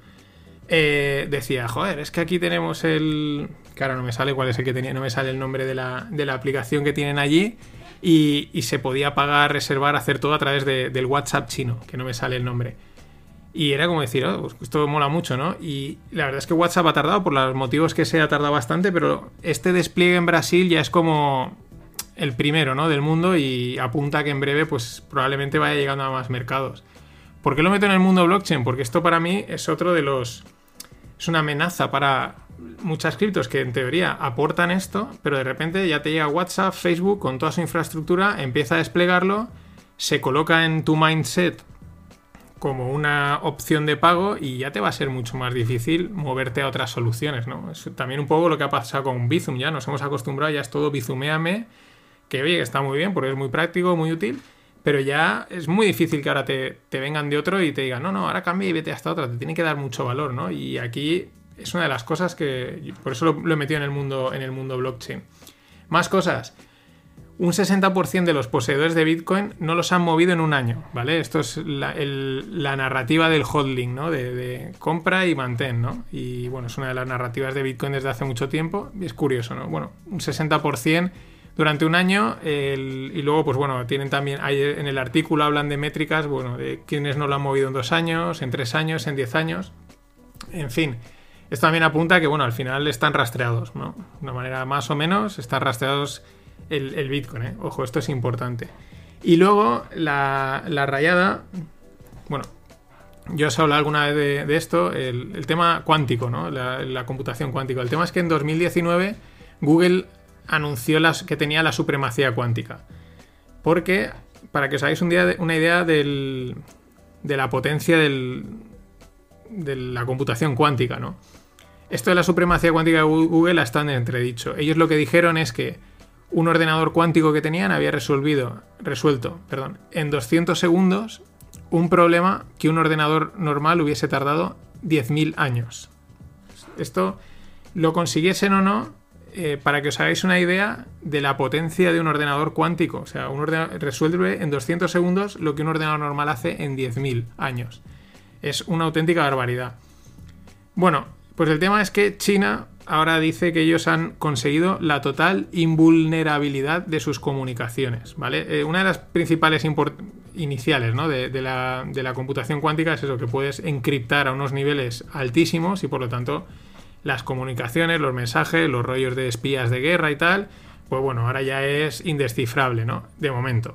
eh, decía, joder, es que aquí tenemos el... Claro, no me sale cuál es el que tenía, no me sale el nombre de la, de la aplicación que tienen allí y, se podía pagar, reservar, hacer todo a través del WhatsApp chino, que no me sale el nombre. Y era como decir, oh, pues esto mola mucho, ¿no? Y la verdad es que WhatsApp ha tardado, por los motivos que sea, ha tardado bastante, pero este despliegue en Brasil ya es como el primero, ¿no? Del mundo y apunta que en breve, pues probablemente vaya llegando a más mercados. ¿Por qué lo meto en el mundo blockchain? Porque esto para mí es otro de los... Es una amenaza para muchas criptos que en teoría aportan esto, pero de repente ya te llega WhatsApp, Facebook con toda su infraestructura, empieza a desplegarlo, se coloca en tu mindset como una opción de pago y ya te va a ser mucho más difícil moverte a otras soluciones, ¿no? Es también un poco lo que ha pasado con Bizum, ya nos hemos acostumbrado, ya es todo Bizumeame, que oye, está muy bien porque es muy práctico, muy útil, pero ya es muy difícil que ahora te, vengan de otro y te digan, no, no, ahora cambia y vete hasta otra, te tiene que dar mucho valor, ¿no? Y aquí es una de las cosas que, por eso lo, lo he metido en el mundo, en el mundo blockchain. Más cosas un 60% de los poseedores de Bitcoin no los han movido en un año, ¿vale? Esto es la, narrativa del holding, ¿no? De, compra y mantén, ¿no? Y bueno, es una de las narrativas de Bitcoin desde hace mucho tiempo es curioso, ¿no? Bueno, un 60% durante un año y luego, pues bueno, tienen también, en el artículo hablan de métricas, bueno, de quienes no lo han movido en dos años, en tres años, en diez años, en fin. Esto también apunta que, bueno, al final están rastreados, ¿no? De una manera más o menos, están rastreados el, Bitcoin, ¿eh? Ojo, esto es importante. Y luego la, rayada, bueno, yo os he hablado alguna vez de, esto, el, tema cuántico, ¿no? La, computación cuántica. El tema es que en 2019 Google anunció las, que tenía la supremacía cuántica. Porque, para que os hagáis un día, una idea del, de la potencia del, de la computación cuántica, ¿no? Esto de la supremacía cuántica de Google está en entredicho. Ellos lo que dijeron es que un ordenador cuántico que tenían había resolvido, resuelto perdón, en 200 segundos un problema que un ordenador normal hubiese tardado 10.000 años. Esto lo consiguiesen o no, eh, para que os hagáis una idea de la potencia de un ordenador cuántico. O sea, un ordenador resuelve en 200 segundos lo que un ordenador normal hace en 10.000 años. Es una auténtica barbaridad. Bueno, pues el tema es que China ahora dice que ellos han conseguido la total invulnerabilidad de sus comunicaciones, ¿vale? Eh, una de las principales iniciales de, la, computación cuántica es eso, que puedes encriptar a unos niveles altísimos y por lo tanto las comunicaciones, los mensajes, los rollos de espías de guerra y tal, pues bueno, ahora ya es indescifrable, ¿no? De momento.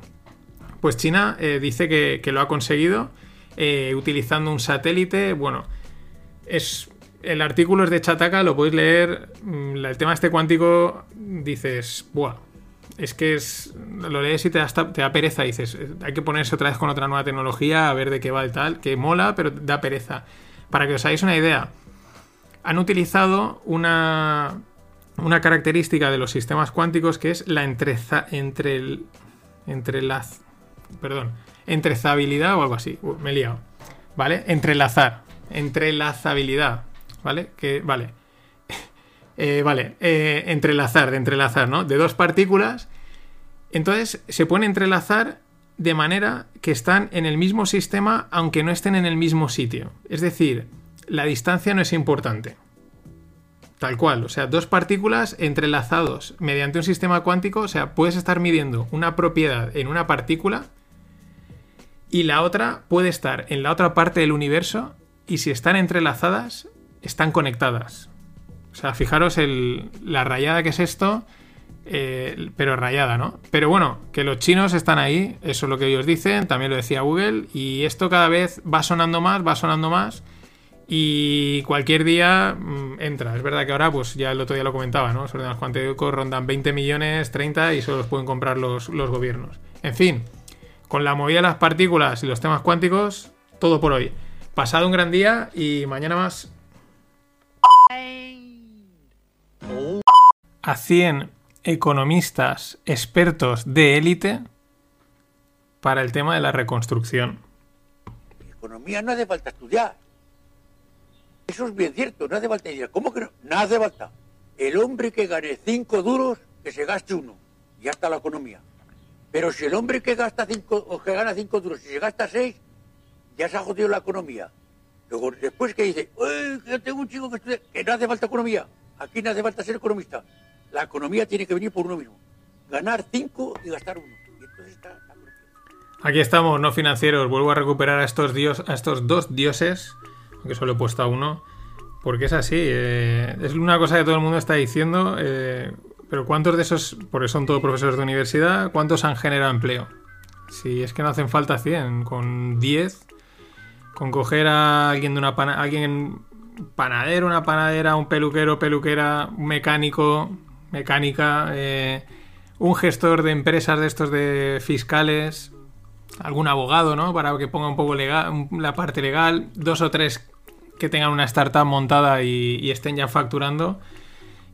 Pues China eh, dice que, lo ha conseguido eh, utilizando un satélite. Bueno, es. El artículo es de Chataka, lo podéis leer. Mm, el tema este cuántico, dices, ¡buah! Es que es. Lo lees y te da, te pereza. Dices, hay que ponerse otra vez con otra nueva tecnología a ver de qué va el tal. Que mola, pero da pereza. Para que os hagáis una idea, han utilizado una, una característica de los sistemas cuánticos que es la entreza, entre el, entrelaz, perdón, entrezabilidad o algo así. me he liado. ¿Vale? Entrelazar. Entrelazabilidad. ¿Vale? Que, vale. [LAUGHS] Eh, vale. Eh, entrelazar, de entrelazar, ¿no? De dos partículas. Entonces se puede entrelazar de manera que están en el mismo sistema aunque no estén en el mismo sitio. Es decir, la distancia no es importante. Tal cual, o sea, dos partículas entrelazados mediante un sistema cuántico, o sea, puedes estar midiendo una propiedad en una partícula y la otra puede estar en la otra parte del universo y si están entrelazadas, están conectadas. O sea, fijaros la rayada que es esto, eh, pero rayada, ¿no? Pero bueno, que los chinos están ahí, eso es lo que ellos dicen, también lo decía Google, y esto cada vez va sonando más, va sonando más. Y cualquier día mm, entra. Es verdad que ahora, pues ya el otro día lo comentaba, ¿no? Los ordenadores cuánticos rondan 20 millones, 30 y solo los pueden comprar los, los gobiernos. En fin, con la movida de las partículas y los temas cuánticos, todo por hoy. Pasado un gran día y mañana más. A 100 economistas expertos de élite para el tema de la reconstrucción. Economía no hace falta estudiar. Eso es bien cierto, no hace falta decir, ¿cómo que no? No hace falta. El hombre que gane cinco duros, que se gaste uno. Ya está la economía. Pero si el hombre que gasta cinco, o que gana cinco duros, si se gasta seis, ya se ha jodido la economía. Luego, después que dice, yo tengo un chico que no hace falta economía. Aquí no hace falta ser economista. La economía tiene que venir por uno mismo. Ganar cinco y gastar uno. Y entonces está, Aquí estamos, no financieros. Vuelvo a recuperar a estos, dios, a estos dos dioses que solo he puesto a uno, porque es así. Eh, es una cosa que todo el mundo está diciendo, eh, pero ¿cuántos de esos, porque son todos profesores de universidad, cuántos han generado empleo? Si es que no hacen falta 100, con 10, con coger a alguien de una alguien panadero, una panadera, un peluquero, peluquera, un mecánico, mecánica, eh, un gestor de empresas de estos de fiscales, algún abogado, ¿no? Para que ponga un poco legal, la parte legal, dos o tres que tengan una startup montada y, estén ya facturando.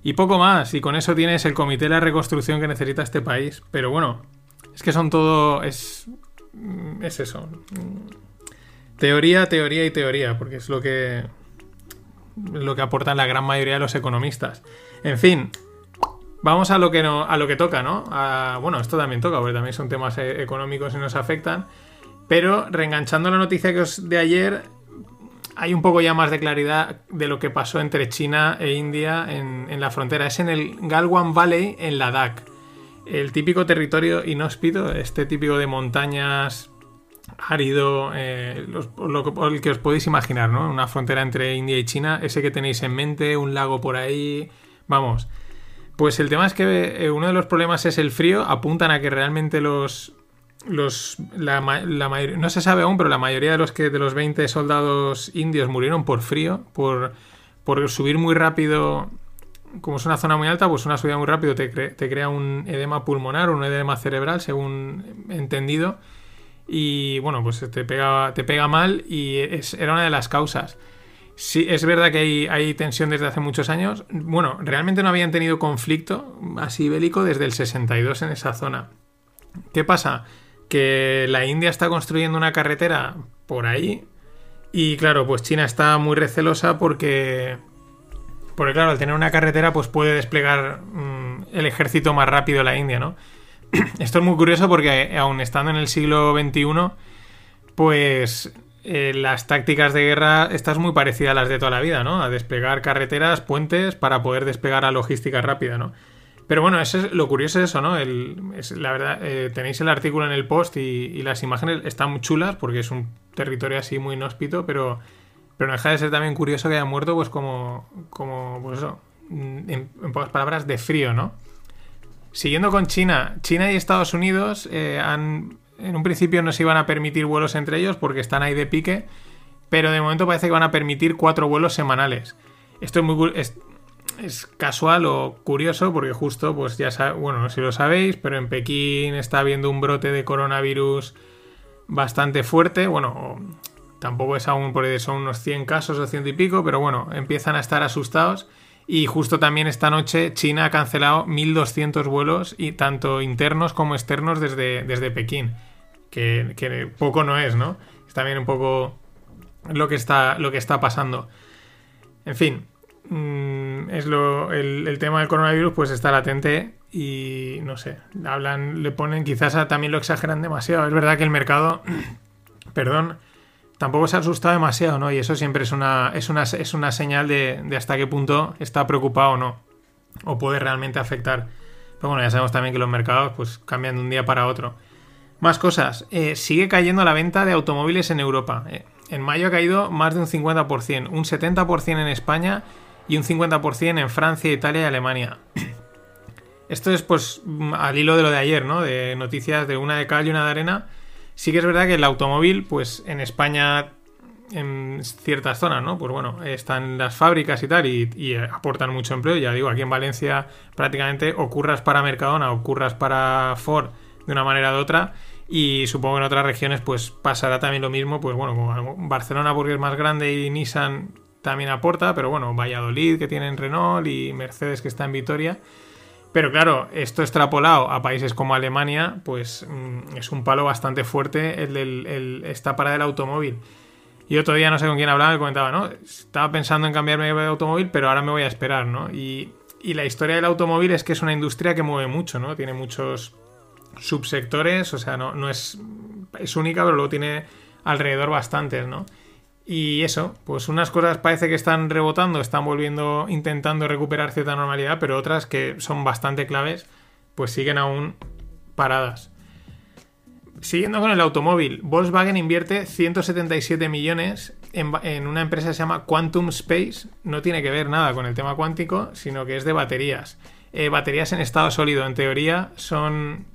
Y poco más. Y con eso tienes el comité de la reconstrucción que necesita este país. Pero bueno, es que son todo. Es. Es eso. Teoría, teoría y teoría. Porque es lo que. Lo que aportan la gran mayoría de los economistas. En fin. Vamos a lo que no, a lo que toca, ¿no? bueno, esto también toca, porque también son temas eh, económicos y nos afectan. Pero reenganchando la noticia que os de ayer, hay un poco ya más de claridad de lo que pasó entre China e India en, la frontera. Es en el Galwan Valley, en Ladakh. El típico territorio inhóspito, este típico de montañas árido, eh, lo, que os podéis imaginar, ¿no? Una frontera entre India y China, ese que tenéis en mente, un lago por ahí. Vamos. Pues el tema es que eh, uno de los problemas es el frío. Apuntan a que realmente los, los, no se sabe aún, pero la mayoría de los que de los 20 soldados indios murieron por frío, por, por subir muy rápido. Como es una zona muy alta, pues una subida muy rápido te, te crea un edema pulmonar un edema cerebral, según entendido. Y bueno, pues te pega, te pega mal y era una de las causas. Sí, es verdad que hay, hay, tensión desde hace muchos años. Bueno, realmente no habían tenido conflicto así bélico desde el 62 en esa zona. ¿Qué pasa? que la India está construyendo una carretera por ahí y claro, pues China está muy recelosa porque porque claro, al tener una carretera pues puede desplegar mm, el ejército más rápido la India, ¿no? [CLEARS THROAT] Esto es muy curioso porque aún estando en el siglo XXI pues eh, las tácticas de guerra están muy parecidas a las de toda la vida, ¿no? A desplegar carreteras, puentes para poder desplegar la logística rápida, ¿no? Pero bueno, eso es, lo curioso es eso, ¿no? la verdad, eh, tenéis el artículo en el post y, las imágenes están muy chulas porque es un territorio así muy inhóspito, pero, pero no deja de ser también curioso que haya muerto, pues como, como pues eso, en, pocas palabras, de frío, ¿no? Siguiendo con China, China y Estados Unidos eh, han, en un principio no se iban a permitir vuelos entre ellos porque están ahí de pique, pero de momento parece que van a permitir cuatro vuelos semanales. Esto es muy es, casual o curioso porque justo, pues ya bueno, no sé si lo sabéis, pero en Pekín está habiendo un brote de coronavirus bastante fuerte, bueno, tampoco es aún porque son unos 100 casos o ciento y pico, pero bueno, empiezan a estar asustados y justo también esta noche China ha cancelado 1.200 vuelos, y tanto internos como externos desde, desde Pekín. Que, poco no es, ¿no? Es también un poco lo que está, lo que está pasando. En fin, mm, es lo, el, tema del coronavirus pues está latente y no sé, hablan, le ponen, quizás también lo exageran demasiado. Es verdad que el mercado, [CLEARS THROAT] perdón, tampoco se ha asustado demasiado, ¿no? Y eso siempre es una, es una, es una señal de, hasta qué punto está preocupado o no. O puede realmente afectar. Pero bueno, ya sabemos también que los mercados pues cambian de un día para otro. Más cosas. Eh, sigue cayendo la venta de automóviles en Europa. Eh, en mayo ha caído más de un 50%, un 70% en España y un 50% en Francia, Italia y Alemania. [CLEARS THROAT] Esto es pues al hilo de lo de ayer, ¿no? De noticias de una de cal y una de arena Sí que es verdad que el automóvil, pues en España, en ciertas zonas, ¿no? Pues bueno, están las fábricas y tal y, aportan mucho empleo. Ya digo, aquí en Valencia prácticamente ocurras para Mercadona, ocurras para Ford de una manera u otra. Y supongo que en otras regiones pues pasará también lo mismo. Pues bueno, Barcelona porque es más grande y Nissan también aporta, pero bueno, Valladolid que tienen Renault y Mercedes que está en Vitoria pero claro, esto extrapolado a países como Alemania, pues mm, es un palo bastante fuerte el, el, esta parada del automóvil. Y otro día, no sé con quién hablaba, me comentaba, ¿no? Estaba pensando en cambiarme de automóvil, pero ahora me voy a esperar, ¿no? Y, y la historia del automóvil es que es una industria que mueve mucho, ¿no? Tiene muchos subsectores, o sea, no, no es, es única, pero luego tiene alrededor bastantes, ¿no? Y eso, pues unas cosas parece que están rebotando, están volviendo, intentando recuperar cierta normalidad, pero otras que son bastante claves, pues siguen aún paradas. Siguiendo con el automóvil, Volkswagen invierte 177 millones en, una empresa que se llama Quantum Space. No tiene que ver nada con el tema cuántico, sino que es de baterías. Eh, baterías en estado sólido, en teoría, son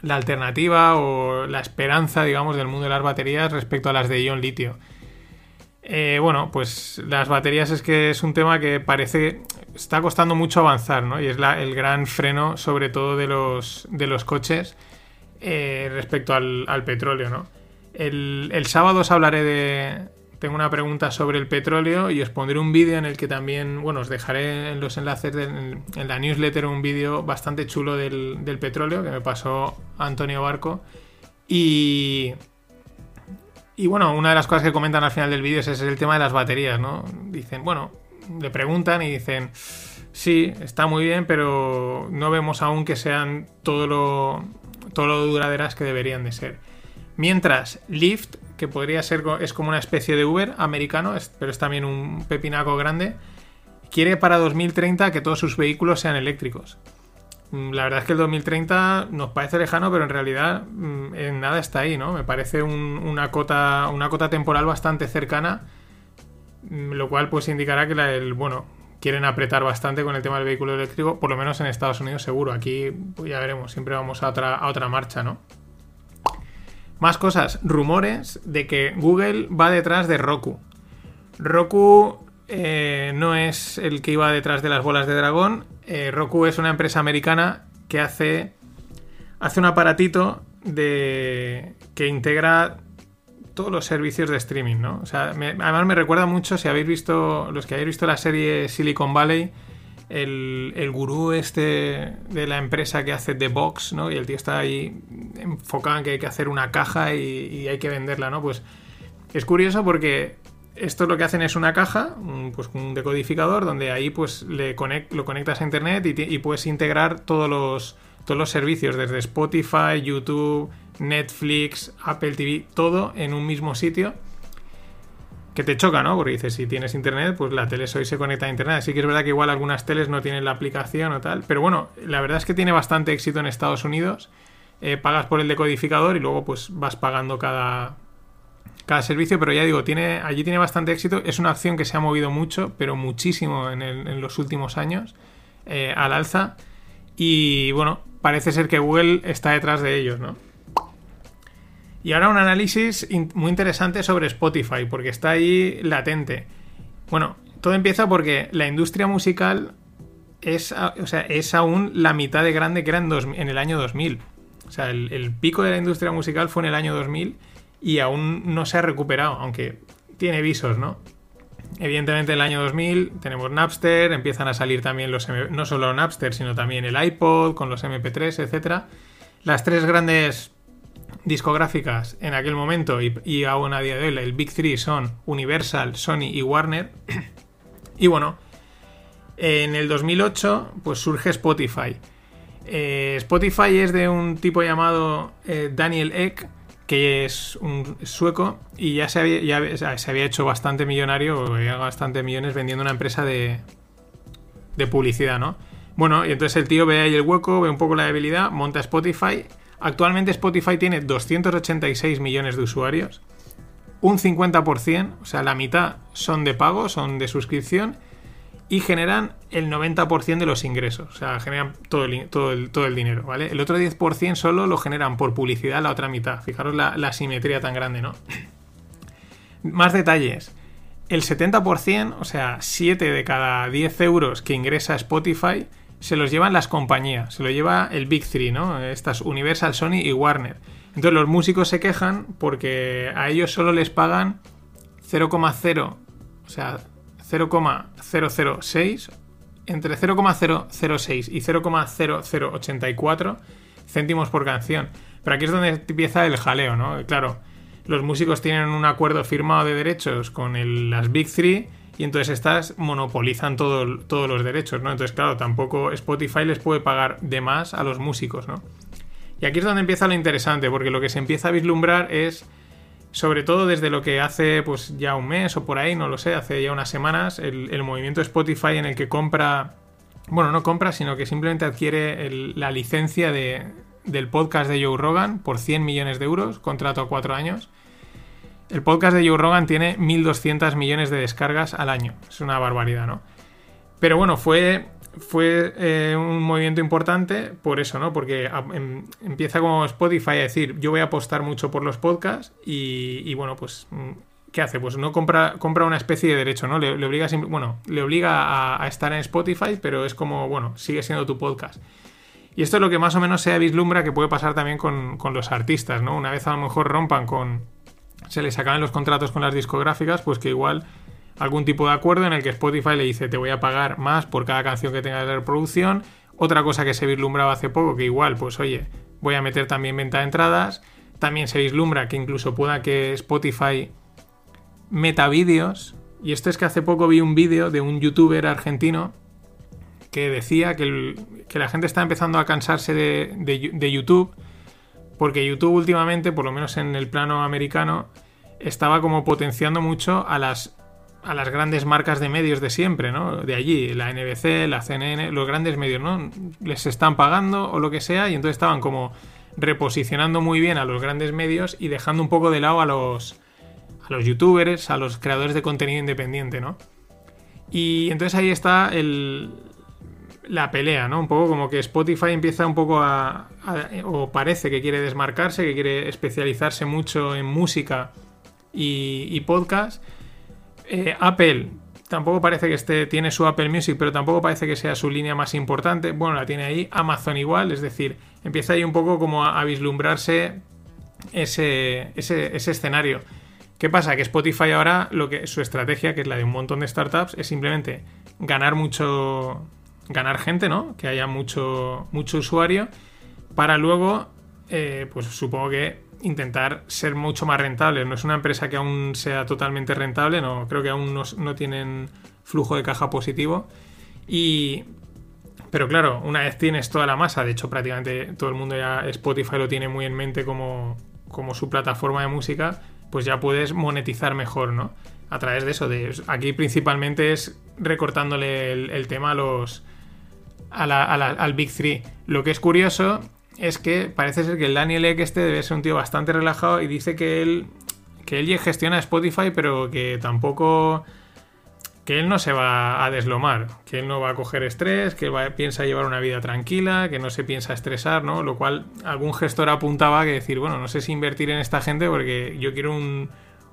la alternativa o la esperanza, digamos, del mundo de las baterías respecto a las de ion litio. Eh, bueno, pues las baterías es que es un tema que parece está costando mucho avanzar, ¿no? Y es el gran freno, sobre todo de los, de los coches eh, respecto al, petróleo, ¿no? El, sábado os hablaré de. Tengo una pregunta sobre el petróleo y os pondré un vídeo en el que también, bueno, os dejaré en los enlaces en la newsletter un vídeo bastante chulo del, del petróleo que me pasó Antonio Barco. Y, y bueno, una de las cosas que comentan al final del vídeo es, el tema de las baterías, ¿no? Dicen, bueno, le preguntan y dicen, sí, está muy bien, pero no vemos aún que sean todo lo, todo lo duraderas que deberían de ser. Mientras Lyft, que podría ser, es como una especie de Uber americano, pero es también un pepinaco grande, quiere para 2030 que todos sus vehículos sean eléctricos. Mm, la verdad es que el 2030 nos parece lejano, pero en realidad mm, en nada está ahí, ¿no? Me parece una, cota, una cota temporal bastante cercana, mm, lo cual pues indicará que el, bueno, quieren apretar bastante con el tema del vehículo eléctrico, por lo menos en Estados Unidos seguro. Aquí pues ya veremos, siempre vamos a otra, a otra marcha, ¿no? Más cosas, rumores de que Google va detrás de Roku. Roku eh, no es el que iba detrás de las bolas de dragón, eh, Roku es una empresa americana que hace, hace un aparatito de, que integra todos los servicios de streaming, ¿no? O sea, además me recuerda mucho, si habéis visto, los que habéis visto la serie Silicon Valley, el, gurú este de la empresa que hace The Box, ¿no? Y el tío está ahí enfocado en que hay que hacer una caja y, y hay que venderla, ¿no? Pues es curioso porque esto lo que hacen es una caja, un, pues un decodificador, donde ahí pues le lo conectas a internet y, puedes integrar todos los, todos los servicios, desde Spotify, YouTube, Netflix, Apple TV, todo en un mismo sitio. Que te choca, ¿no? Porque dices, si tienes internet, pues la tele hoy se conecta a internet. Así que es verdad que igual algunas teles no tienen la aplicación o tal. Pero bueno, la verdad es que tiene bastante éxito en Estados Unidos. Eh, pagas por el decodificador y luego pues vas pagando cada, cada servicio, pero ya digo, tiene, allí tiene bastante éxito. Es una acción que se ha movido mucho, pero muchísimo en, los últimos años, eh, al alza. Y bueno, parece ser que Google está detrás de ellos, ¿no? Y ahora un análisis muy interesante sobre Spotify, porque está ahí latente. Bueno, todo empieza porque la industria musical es, o sea, es aún la mitad de grande que era en, en el año 2000. O sea, el, el, pico de la industria musical fue en el año 2000 y aún no se ha recuperado, aunque tiene visos, ¿no? Evidentemente, en el año 2000 tenemos Napster, empiezan a salir también los. No solo Napster, sino también el iPod con los MP3, etc. Las tres grandes discográficas en aquel momento y, aún a día de hoy, el Big Three son Universal, Sony y Warner. y bueno, en el 2008, pues surge Spotify. Eh, Spotify es de un tipo llamado eh, Daniel Ek que es un sueco y ya se había, había hecho bastante millonario, bastante millones vendiendo una empresa de, de publicidad, ¿no? Bueno, y entonces el tío ve ahí el hueco, ve un poco la debilidad, monta Spotify. Actualmente Spotify tiene 286 millones de usuarios. Un 50%, o sea, la mitad son de pago, son de suscripción y generan el 90% de los ingresos, o sea, generan todo el, todo el, dinero, ¿vale? El otro 10% solo lo generan por publicidad, la otra mitad. Fijaros la, la simetría tan grande, ¿no? [CLEARS THROAT] Más detalles. El 70%, o sea, 7 de cada 10 euros que ingresa Spotify, se los llevan las compañías, se lo lleva el Big Three, ¿no? Estas Universal, Sony y Warner. Entonces los músicos se quejan porque a ellos solo les pagan 0,0, o sea, 0,006, entre 0,006 y 0,0084 céntimos por canción. Pero aquí es donde empieza el jaleo, ¿no? Claro, los músicos tienen un acuerdo firmado de derechos con las Big Three y entonces estas monopolizan todos los derechos, ¿no? Entonces, claro, tampoco Spotify les puede pagar de más a los músicos, ¿no? Y aquí es donde empieza lo interesante, porque lo que se empieza a vislumbrar es sobre todo desde lo que hace pues ya un mes o por ahí, no lo sé, hace ya unas semanas, el, movimiento Spotify en el que compra, bueno, no compra, sino que simplemente adquiere la licencia de, del podcast de Joe Rogan por 100 millones de euros, contrato a cuatro años. El podcast de Joe Rogan tiene 1.200 millones de descargas al año. Es una barbaridad, ¿no? Pero bueno, fue fue eh, un movimiento importante por eso, ¿no? Porque em, empieza como Spotify a decir, yo voy a apostar mucho por los podcasts y, bueno, pues, mm, ¿qué hace? Pues no compra, compra una especie de derecho, ¿no? Le, obliga, bueno, le obliga a, estar en Spotify, pero es como, bueno, sigue siendo tu podcast. Y esto es lo que más o menos se vislumbra que puede pasar también con, con los artistas, ¿no? Una vez a lo mejor rompan con... se les acaban los contratos con las discográficas, pues que igual algún tipo de acuerdo en el que Spotify le dice te voy a pagar más por cada canción que tengas de reproducción. Otra cosa que se vislumbraba hace poco, que igual, pues oye, voy a meter también venta de entradas. También se vislumbra que incluso pueda que Spotify meta vídeos. Y esto es que hace poco vi un vídeo de un youtuber argentino que decía que, la gente está empezando a cansarse de, de YouTube porque YouTube últimamente, por lo menos en el plano americano, estaba como potenciando mucho a las a las grandes marcas de medios de siempre, ¿no? De allí, la NBC, la CNN, los grandes medios, ¿no? Les están pagando o lo que sea y entonces estaban como reposicionando muy bien a los grandes medios y dejando un poco de lado a los a los youtubers, a los creadores de contenido independiente, ¿no? Y entonces ahí está el, la pelea, ¿no? Un poco como que Spotify empieza un poco a, o parece que quiere desmarcarse, que quiere especializarse mucho en música y, y podcast eh, Apple tampoco parece que esté, tiene su Apple Music, pero tampoco parece que sea su línea más importante. Bueno, la tiene ahí. Amazon igual, es decir, empieza ahí un poco como a, vislumbrarse ese, ese, escenario. ¿Qué pasa? Que Spotify ahora, lo que, su estrategia, que es la de un montón de startups, es simplemente ganar mucho. ganar gente, ¿no? Que haya mucho, mucho usuario. Para luego, eh, pues supongo que intentar ser mucho más rentable. No es una empresa que aún sea totalmente rentable, no, creo que aún no, tienen flujo de caja positivo. Y, pero claro, una vez tienes toda la masa, de hecho prácticamente todo el mundo ya Spotify lo tiene muy en mente como, como su plataforma de música, pues ya puedes monetizar mejor, ¿no? A través de eso. De, aquí principalmente es recortándole el, tema a los, al Big Three. Lo que es curioso es que parece ser que el Daniel Ek este debe ser un tío bastante relajado y dice que él que él gestiona Spotify, pero que tampoco que él no se va a deslomar, que él no va a coger estrés, que va, piensa llevar una vida tranquila, que no se piensa estresar, ¿no? Lo cual algún gestor apuntaba que decir, bueno, no sé si invertir en esta gente porque yo quiero un,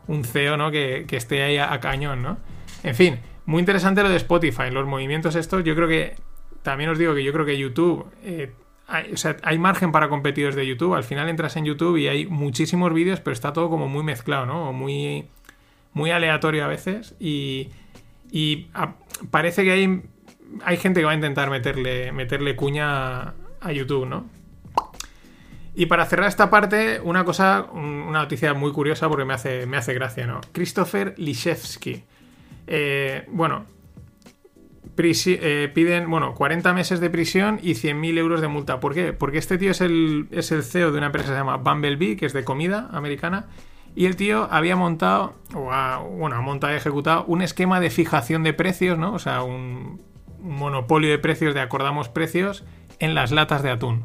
un CEO, ¿no? Que, que esté ahí a, cañón, ¿no? En fin, muy interesante lo de Spotify, los movimientos estos, yo creo que, también os digo que yo creo que YouTube... Eh, hay, o sea, hay margen para competidores de YouTube. Al final entras en YouTube y hay muchísimos vídeos, pero está todo como muy mezclado, ¿no? Muy, muy aleatorio a veces. Y, y parece que hay, hay gente que va a intentar meterle, meterle cuña a, a YouTube, ¿no? Y para cerrar esta parte, una cosa, una noticia muy curiosa porque me hace, me hace gracia, ¿no? Christopher Lishevsky. Eh, bueno, eh, piden, bueno, 40 meses de prisión y 100.000 euros de multa. ¿Por qué? Porque este tío es el, es el CEO de una empresa que se llama Bumblebee, que es de comida americana, y el tío había montado, o ha, bueno, ha montado y ejecutado un esquema de fijación de precios, ¿no? O sea, un, un monopolio de precios de acordamos precios en las latas de atún.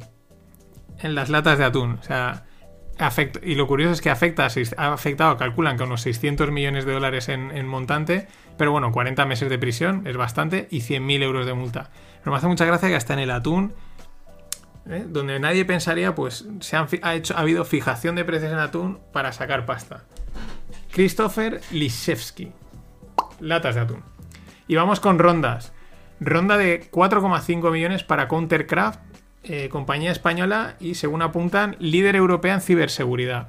En las latas de atún. O sea, y lo curioso es que afecta, ha afectado, calculan que unos 600 millones de dólares en, montante, pero bueno, 40 meses de prisión es bastante y 100.000 euros de multa. Pero me hace mucha gracia que hasta en el atún, ¿eh? donde nadie pensaría, pues se han, ha, hecho, ha habido fijación de precios en atún para sacar pasta. Christopher Lishevsky. Latas de atún. Y vamos con rondas. Ronda de 4,5 millones para Countercraft, eh, compañía española y según apuntan, líder europea en ciberseguridad.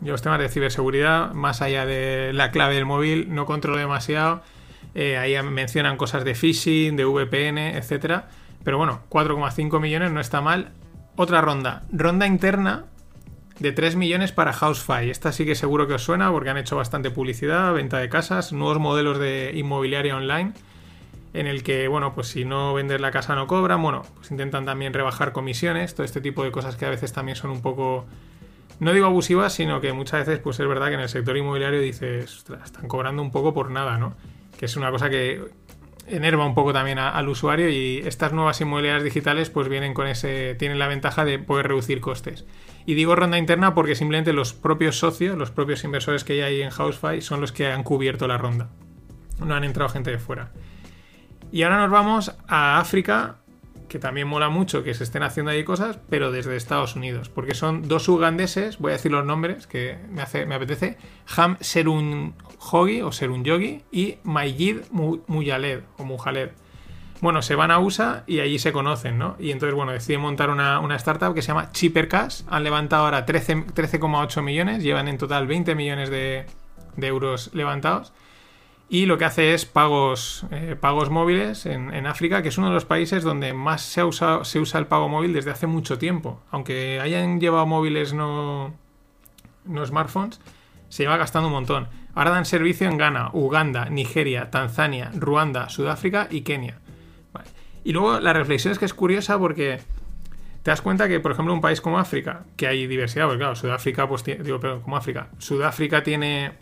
Yo los temas de ciberseguridad, más allá de la clave del móvil, no controlo demasiado. Eh, ahí mencionan cosas de phishing, de VPN, etc. Pero bueno, 4,5 millones no está mal. Otra ronda. Ronda interna de 3 millones para Housefy. Esta sí que seguro que os suena porque han hecho bastante publicidad, venta de casas, nuevos modelos de inmobiliaria online. En el que, bueno, pues si no vendes la casa no cobran, bueno, pues intentan también rebajar comisiones, todo este tipo de cosas que a veces también son un poco no digo abusivas, sino que muchas veces pues es verdad que en el sector inmobiliario dices, están cobrando un poco por nada, ¿no? Que es una cosa que enerva un poco también al usuario y estas nuevas inmobiliarias digitales pues vienen con ese, tienen la ventaja de poder reducir costes. Y digo ronda interna porque simplemente los propios socios, los propios inversores que hay en Housefy son los que han cubierto la ronda. No han entrado gente de fuera. Y ahora nos vamos a África que también mola mucho que se estén haciendo ahí cosas, pero desde Estados Unidos, porque son dos ugandeses, voy a decir los nombres que me, hace, me apetece, Ham Serun Hogi o Serun Yogi y Mayid Muyaled o Mujaled. Bueno, se van a USA y allí se conocen, ¿no? Y entonces, bueno, deciden montar una, una startup que se llama Cheapercash. Han levantado ahora 13,8 13, millones, llevan en total 20 millones de, de euros levantados y lo que hace es pagos, eh, pagos móviles en, África, que es uno de los países donde más se, ha se usa el pago móvil desde hace mucho tiempo. Aunque hayan llevado móviles no, no smartphones, se lleva gastando un montón. Ahora dan servicio en Ghana, Uganda, Nigeria, Tanzania, Ruanda, Sudáfrica y Kenia. Y luego la reflexión es que es curiosa porque te das cuenta que, por ejemplo, un país como África, que hay diversidad, porque claro, Sudáfrica, pues digo, perdón, como África, Sudáfrica tiene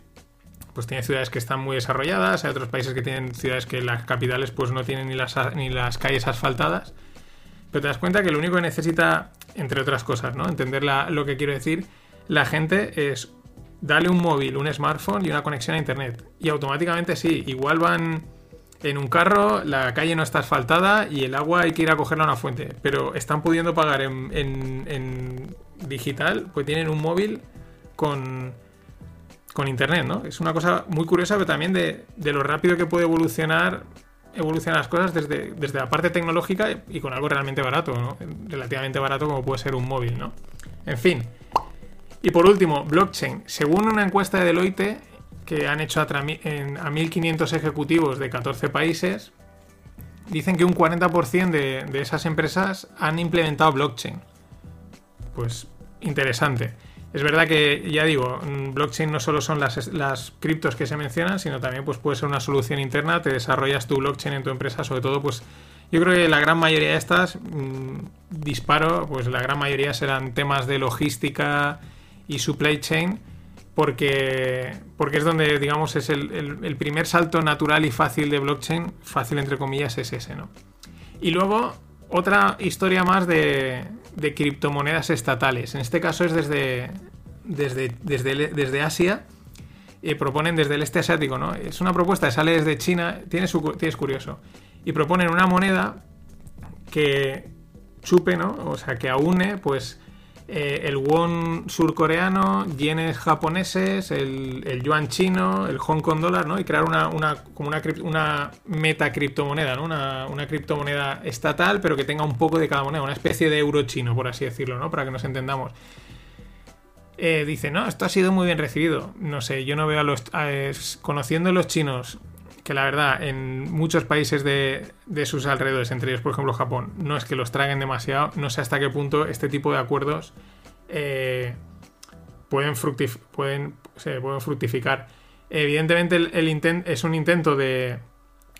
pues tiene ciudades que están muy desarrolladas, hay otros países que tienen ciudades que las capitales pues no tienen ni las, ni las calles asfaltadas. Pero te das cuenta que lo único que necesita, entre otras cosas, ¿no? Entender lo que quiero decir, la gente es darle un móvil, un smartphone y una conexión a internet. Y automáticamente sí, igual van en un carro, la calle no está asfaltada y el agua hay que ir a cogerla a una fuente. Pero están pudiendo pagar en, en, en digital, pues tienen un móvil con con Internet, ¿no? Es una cosa muy curiosa, pero también de, lo rápido que puede evolucionar evolucionar las cosas desde, desde, la parte tecnológica y con algo realmente barato, ¿no? Relativamente barato como puede ser un móvil, ¿no? En fin. Y por último, blockchain. Según una encuesta de Deloitte que han hecho a 1.500 ejecutivos de 14 países, dicen que un 40% de, de esas empresas han implementado blockchain. Pues interesante. Es verdad que, ya digo, blockchain no solo son las, las criptos que se mencionan, sino también pues, puede ser una solución interna, te desarrollas tu blockchain en tu empresa, sobre todo, pues yo creo que la gran mayoría de estas, mmm, disparo, pues la gran mayoría serán temas de logística y supply chain, porque, porque es donde, digamos, es el, el, el primer salto natural y fácil de blockchain, fácil entre comillas, es ese, ¿no? Y luego, otra historia más de, de criptomonedas estatales. En este caso es desde, desde, desde, desde Asia. eh, proponen desde el este asiático, ¿no? Es una propuesta que sale desde China, tiene su, es curioso. Y proponen una moneda que chupe, ¿no? O sea, que aúne, pues, eh, el won surcoreano, yenes japoneses, el, yuan chino, el Hong Kong dólar, ¿no? Y crear una, una como una, una meta criptomoneda, ¿no? Una, una, criptomoneda estatal, pero que tenga un poco de cada moneda, una especie de euro chino, por así decirlo, ¿no? Para que nos entendamos. Eh, dice, no, esto ha sido muy bien recibido. No sé, yo no veo a los... Conociendo a los chinos, que la verdad, en muchos países de, de, sus alrededores, entre ellos, por ejemplo, Japón, no es que los traguen demasiado, no sé hasta qué punto este tipo de acuerdos eh, pueden, fructif pueden, se pueden fructificar. Evidentemente, el, intent es un intento de,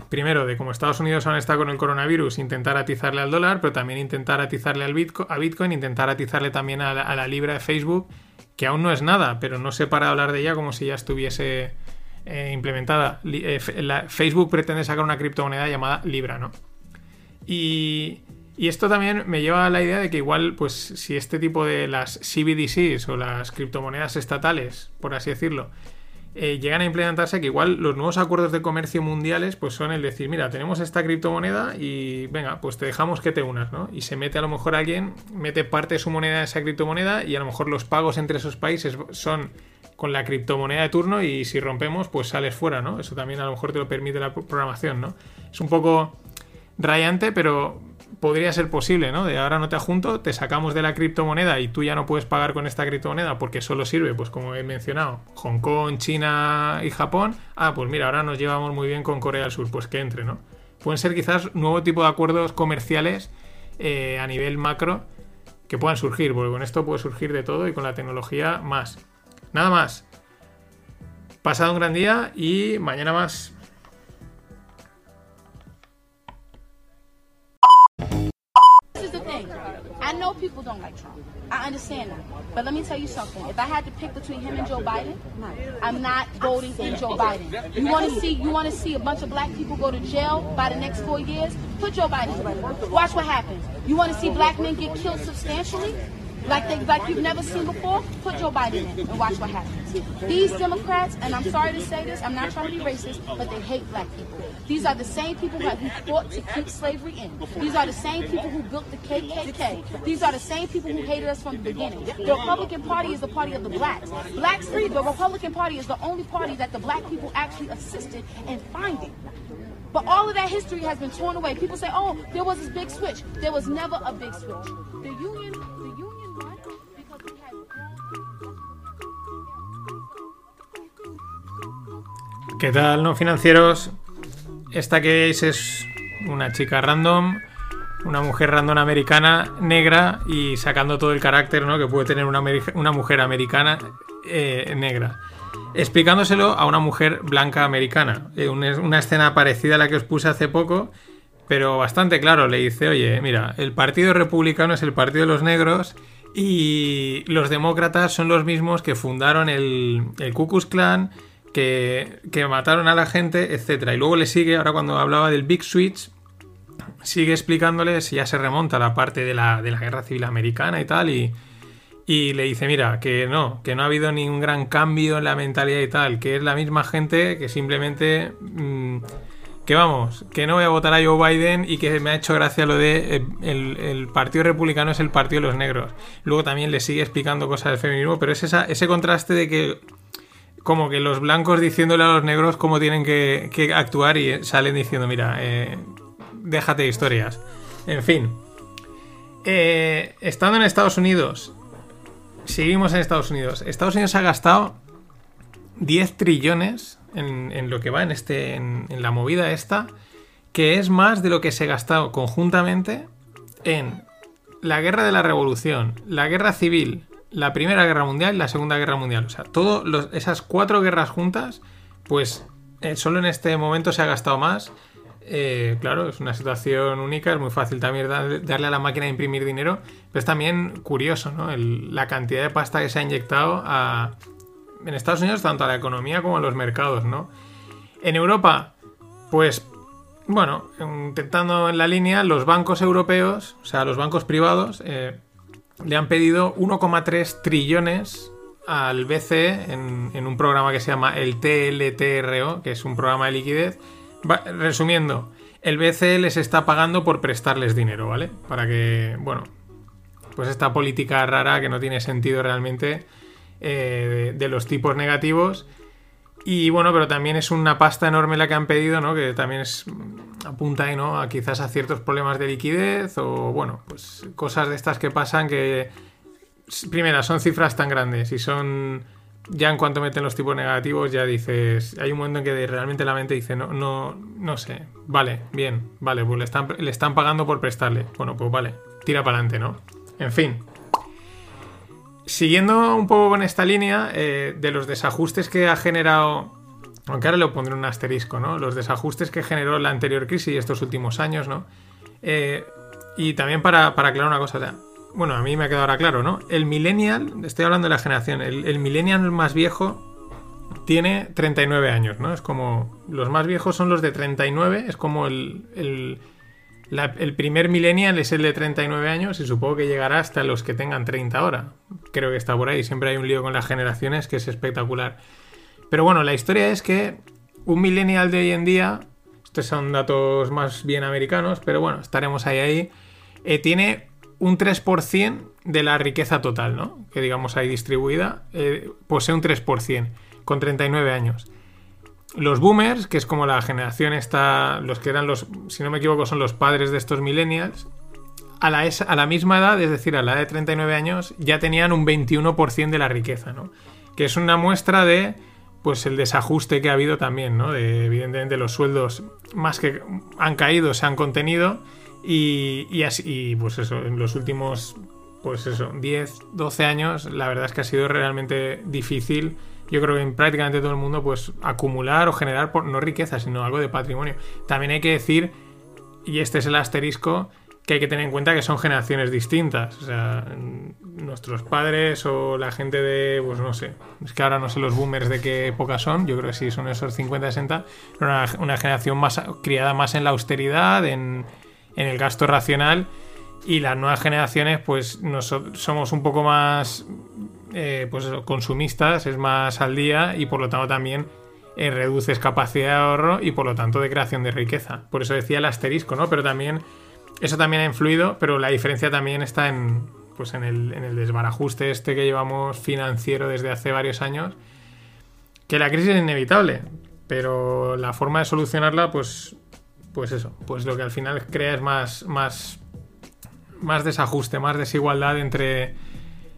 primero, de como Estados Unidos aún está con el coronavirus, intentar atizarle al dólar, pero también intentar atizarle al Bitcoin, a Bitcoin, intentar atizarle también a la, a la libra de Facebook, que aún no es nada, pero no se para hablar de ella como si ya estuviese eh, implementada. Eh, Facebook pretende sacar una criptomoneda llamada Libra, ¿no? Y, y, esto también me lleva a la idea de que igual, pues, si este tipo de las CBDCs o las criptomonedas estatales, por así decirlo, eh, llegan a implementarse, que igual los nuevos acuerdos de comercio mundiales, pues son el decir, mira, tenemos esta criptomoneda y venga, pues te dejamos que te unas, ¿no? Y se mete a lo mejor alguien, mete parte de su moneda en esa criptomoneda y a lo mejor los pagos entre esos países son con la criptomoneda de turno y si rompemos, pues sales fuera, ¿no? Eso también a lo mejor te lo permite la programación, ¿no? Es un poco rayante, pero podría ser posible, ¿no? De ahora no te adjunto, te sacamos de la criptomoneda y tú ya no puedes pagar con esta criptomoneda porque solo sirve, pues como he mencionado, Hong Kong, China y Japón. Ah, pues mira, ahora nos llevamos muy bien con Corea del Sur, pues que entre, ¿no? Pueden ser quizás nuevo tipo de acuerdos comerciales eh, a nivel macro que puedan surgir, porque con esto puede surgir de todo y con la tecnología más. Nada más. Pasado un gran día y mañana más. I know people don't like Trump. I understand that. But let me tell you something. If I had to pick between him and Joe Biden, I'm not voting in Joe Biden. You want to see you want to see a bunch of black people go to jail by the next 4 years? Put Joe Biden. Watch what happens. You want to see black men get killed substantially? Like they like you've never seen before, put Joe Biden in and watch what happens. These Democrats, and I'm sorry to say this, I'm not trying to be racist, but they hate black people. These are the same people who fought to keep slavery in. These are the same people who built the KKK. These are the same people who hated us from the beginning. The Republican Party is the party of the blacks. Blacks free, the Republican Party is the only party that the black people actually assisted in finding. But all of that history has been torn away. People say, oh, there was this big switch. There was never a big switch. The union, the union ¿Qué tal, no financieros? Esta que veis es una chica random, una mujer random americana, negra y sacando todo el carácter ¿no? que puede tener una, mujer americana eh, negra. Explicándoselo a una mujer blanca americana. Eh, una, escena parecida a la que os puse hace poco, pero bastante claro. Le dice, oye, mira, el Partido Republicano es el Partido de los Negros y los demócratas son los mismos que fundaron el, el Ku que, que, mataron a la gente, etc. Y luego le sigue, ahora cuando hablaba del Big Switch, sigue explicándole si ya se remonta a la parte de la, de la guerra civil americana y tal, y, y, le dice, mira, que no, que no ha habido ningún gran cambio en la mentalidad y tal, que es la misma gente que simplemente... Mmm, que vamos, que no voy a votar a Joe Biden y que me ha hecho gracia lo de eh, el, Partido Republicano es el Partido de los Negros. Luego también le sigue explicando cosas del feminismo, pero es ese contraste de que como que los blancos diciéndole a los negros cómo tienen que, actuar y salen diciendo, mira, eh, déjate historias. En fin. Eh, estando en Estados Unidos, seguimos en Estados Unidos. Estados Unidos ha gastado 10 trillones en, lo que va en, este, en la movida esta, que es más de lo que se ha gastado conjuntamente en la guerra de la revolución, la guerra civil, la Primera Guerra Mundial y la Segunda Guerra Mundial. O sea, todas esas cuatro guerras juntas, pues eh, solo en este momento se ha gastado más. Eh, claro, es una situación única, es muy fácil también darle a la máquina de imprimir dinero, pero es también curioso, ¿no? La cantidad de pasta que se ha inyectado a, en Estados Unidos, tanto a la economía como a los mercados, ¿no? En Europa, pues, bueno, intentando en la línea, los bancos europeos, o sea, los bancos privados, eh, le han pedido 1,3 trillones al BCE en, un programa que se llama el TLTRO, que es un programa de liquidez. Resumiendo, el BCE les está pagando por prestarles dinero, ¿vale? Para que, bueno, pues esta política rara que no tiene sentido realmente eh, de, de los tipos negativos. Y bueno, pero también es una pasta enorme la que han pedido, ¿no? Que también es apunta ¿no? A quizás a ciertos problemas de liquidez o bueno, pues cosas de estas que pasan que primera son cifras tan grandes y son ya en cuanto meten los tipos negativos ya dices, hay un momento en que realmente la mente dice, no no no sé, vale, bien, vale, pues le están le están pagando por prestarle. Bueno, pues vale, tira para adelante, ¿no? En fin, Siguiendo un poco con esta línea eh, de los desajustes que ha generado, aunque ahora le pondré un asterisco, ¿no? Los desajustes que generó la anterior crisis y estos últimos años, ¿no? Eh, y también para, para aclarar una cosa, bueno, a mí me ha quedado ahora claro, ¿no? El millennial, estoy hablando de la generación, el, millennial más viejo tiene 39 años, ¿no? Es como, los más viejos son los de 39, es como el, el, el primer millennial es el de 39 años y supongo que llegará hasta los que tengan 30 ahora. Creo que está por ahí. Siempre hay un lío con las generaciones que es espectacular. Pero bueno, la historia es que un millennial de hoy en día, estos son datos más bien americanos, pero bueno, estaremos ahí ahí, eh, tiene un 3% de la riqueza total, ¿no? Que digamos ahí distribuida, eh, posee un 3% con 39 años. Los boomers, que es como la generación esta, los que eran los, si no me equivoco, son los padres de estos millennials, a la, a la misma edad, es decir, a la edad de 39 años, ya tenían un 21% de la riqueza, ¿no? Que es una muestra de, pues, el desajuste que ha habido también, ¿no? De, evidentemente, los sueldos más que han caído, se han contenido y, y así, y, pues eso, en los últimos, pues eso, 10, 12 años, la verdad es que ha sido realmente difícil yo creo que en prácticamente todo el mundo, pues acumular o generar, por, no riqueza, sino algo de patrimonio. También hay que decir, y este es el asterisco, que hay que tener en cuenta que son generaciones distintas. O sea, nuestros padres o la gente de, pues no sé, es que ahora no sé los boomers de qué época son, yo creo que sí son esos 50, 60, pero una, una generación más criada más en la austeridad, en, el gasto racional. Y las nuevas generaciones, pues noso- somos un poco más eh, pues consumistas, es más al día y por lo tanto también eh, reduces capacidad de ahorro y por lo tanto de creación de riqueza. Por eso decía el asterisco, ¿no? Pero también eso también ha influido, pero la diferencia también está en, pues en, el, en el desbarajuste este que llevamos financiero desde hace varios años, que la crisis es inevitable, pero la forma de solucionarla, pues, pues eso, pues lo que al final crea es más, más, más desajuste, más desigualdad entre,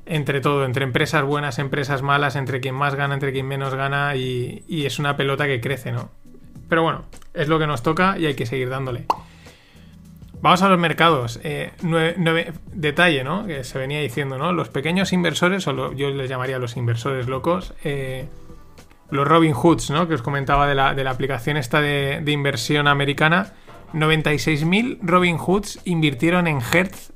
entre todo, entre empresas buenas, empresas malas, entre quien más gana, entre quien menos gana, y, y es una pelota que crece, ¿no? Pero bueno, es lo que nos toca y hay que seguir dándole. Vamos a los mercados. Eh, detalle, ¿no? Que se venía diciendo, ¿no? Los pequeños inversores, o yo les llamaría los inversores locos, eh, los Robin Hoods, ¿no? Que os comentaba de la, de la aplicación esta de, inversión americana. 96.000 Robin Hoods invirtieron en Hertz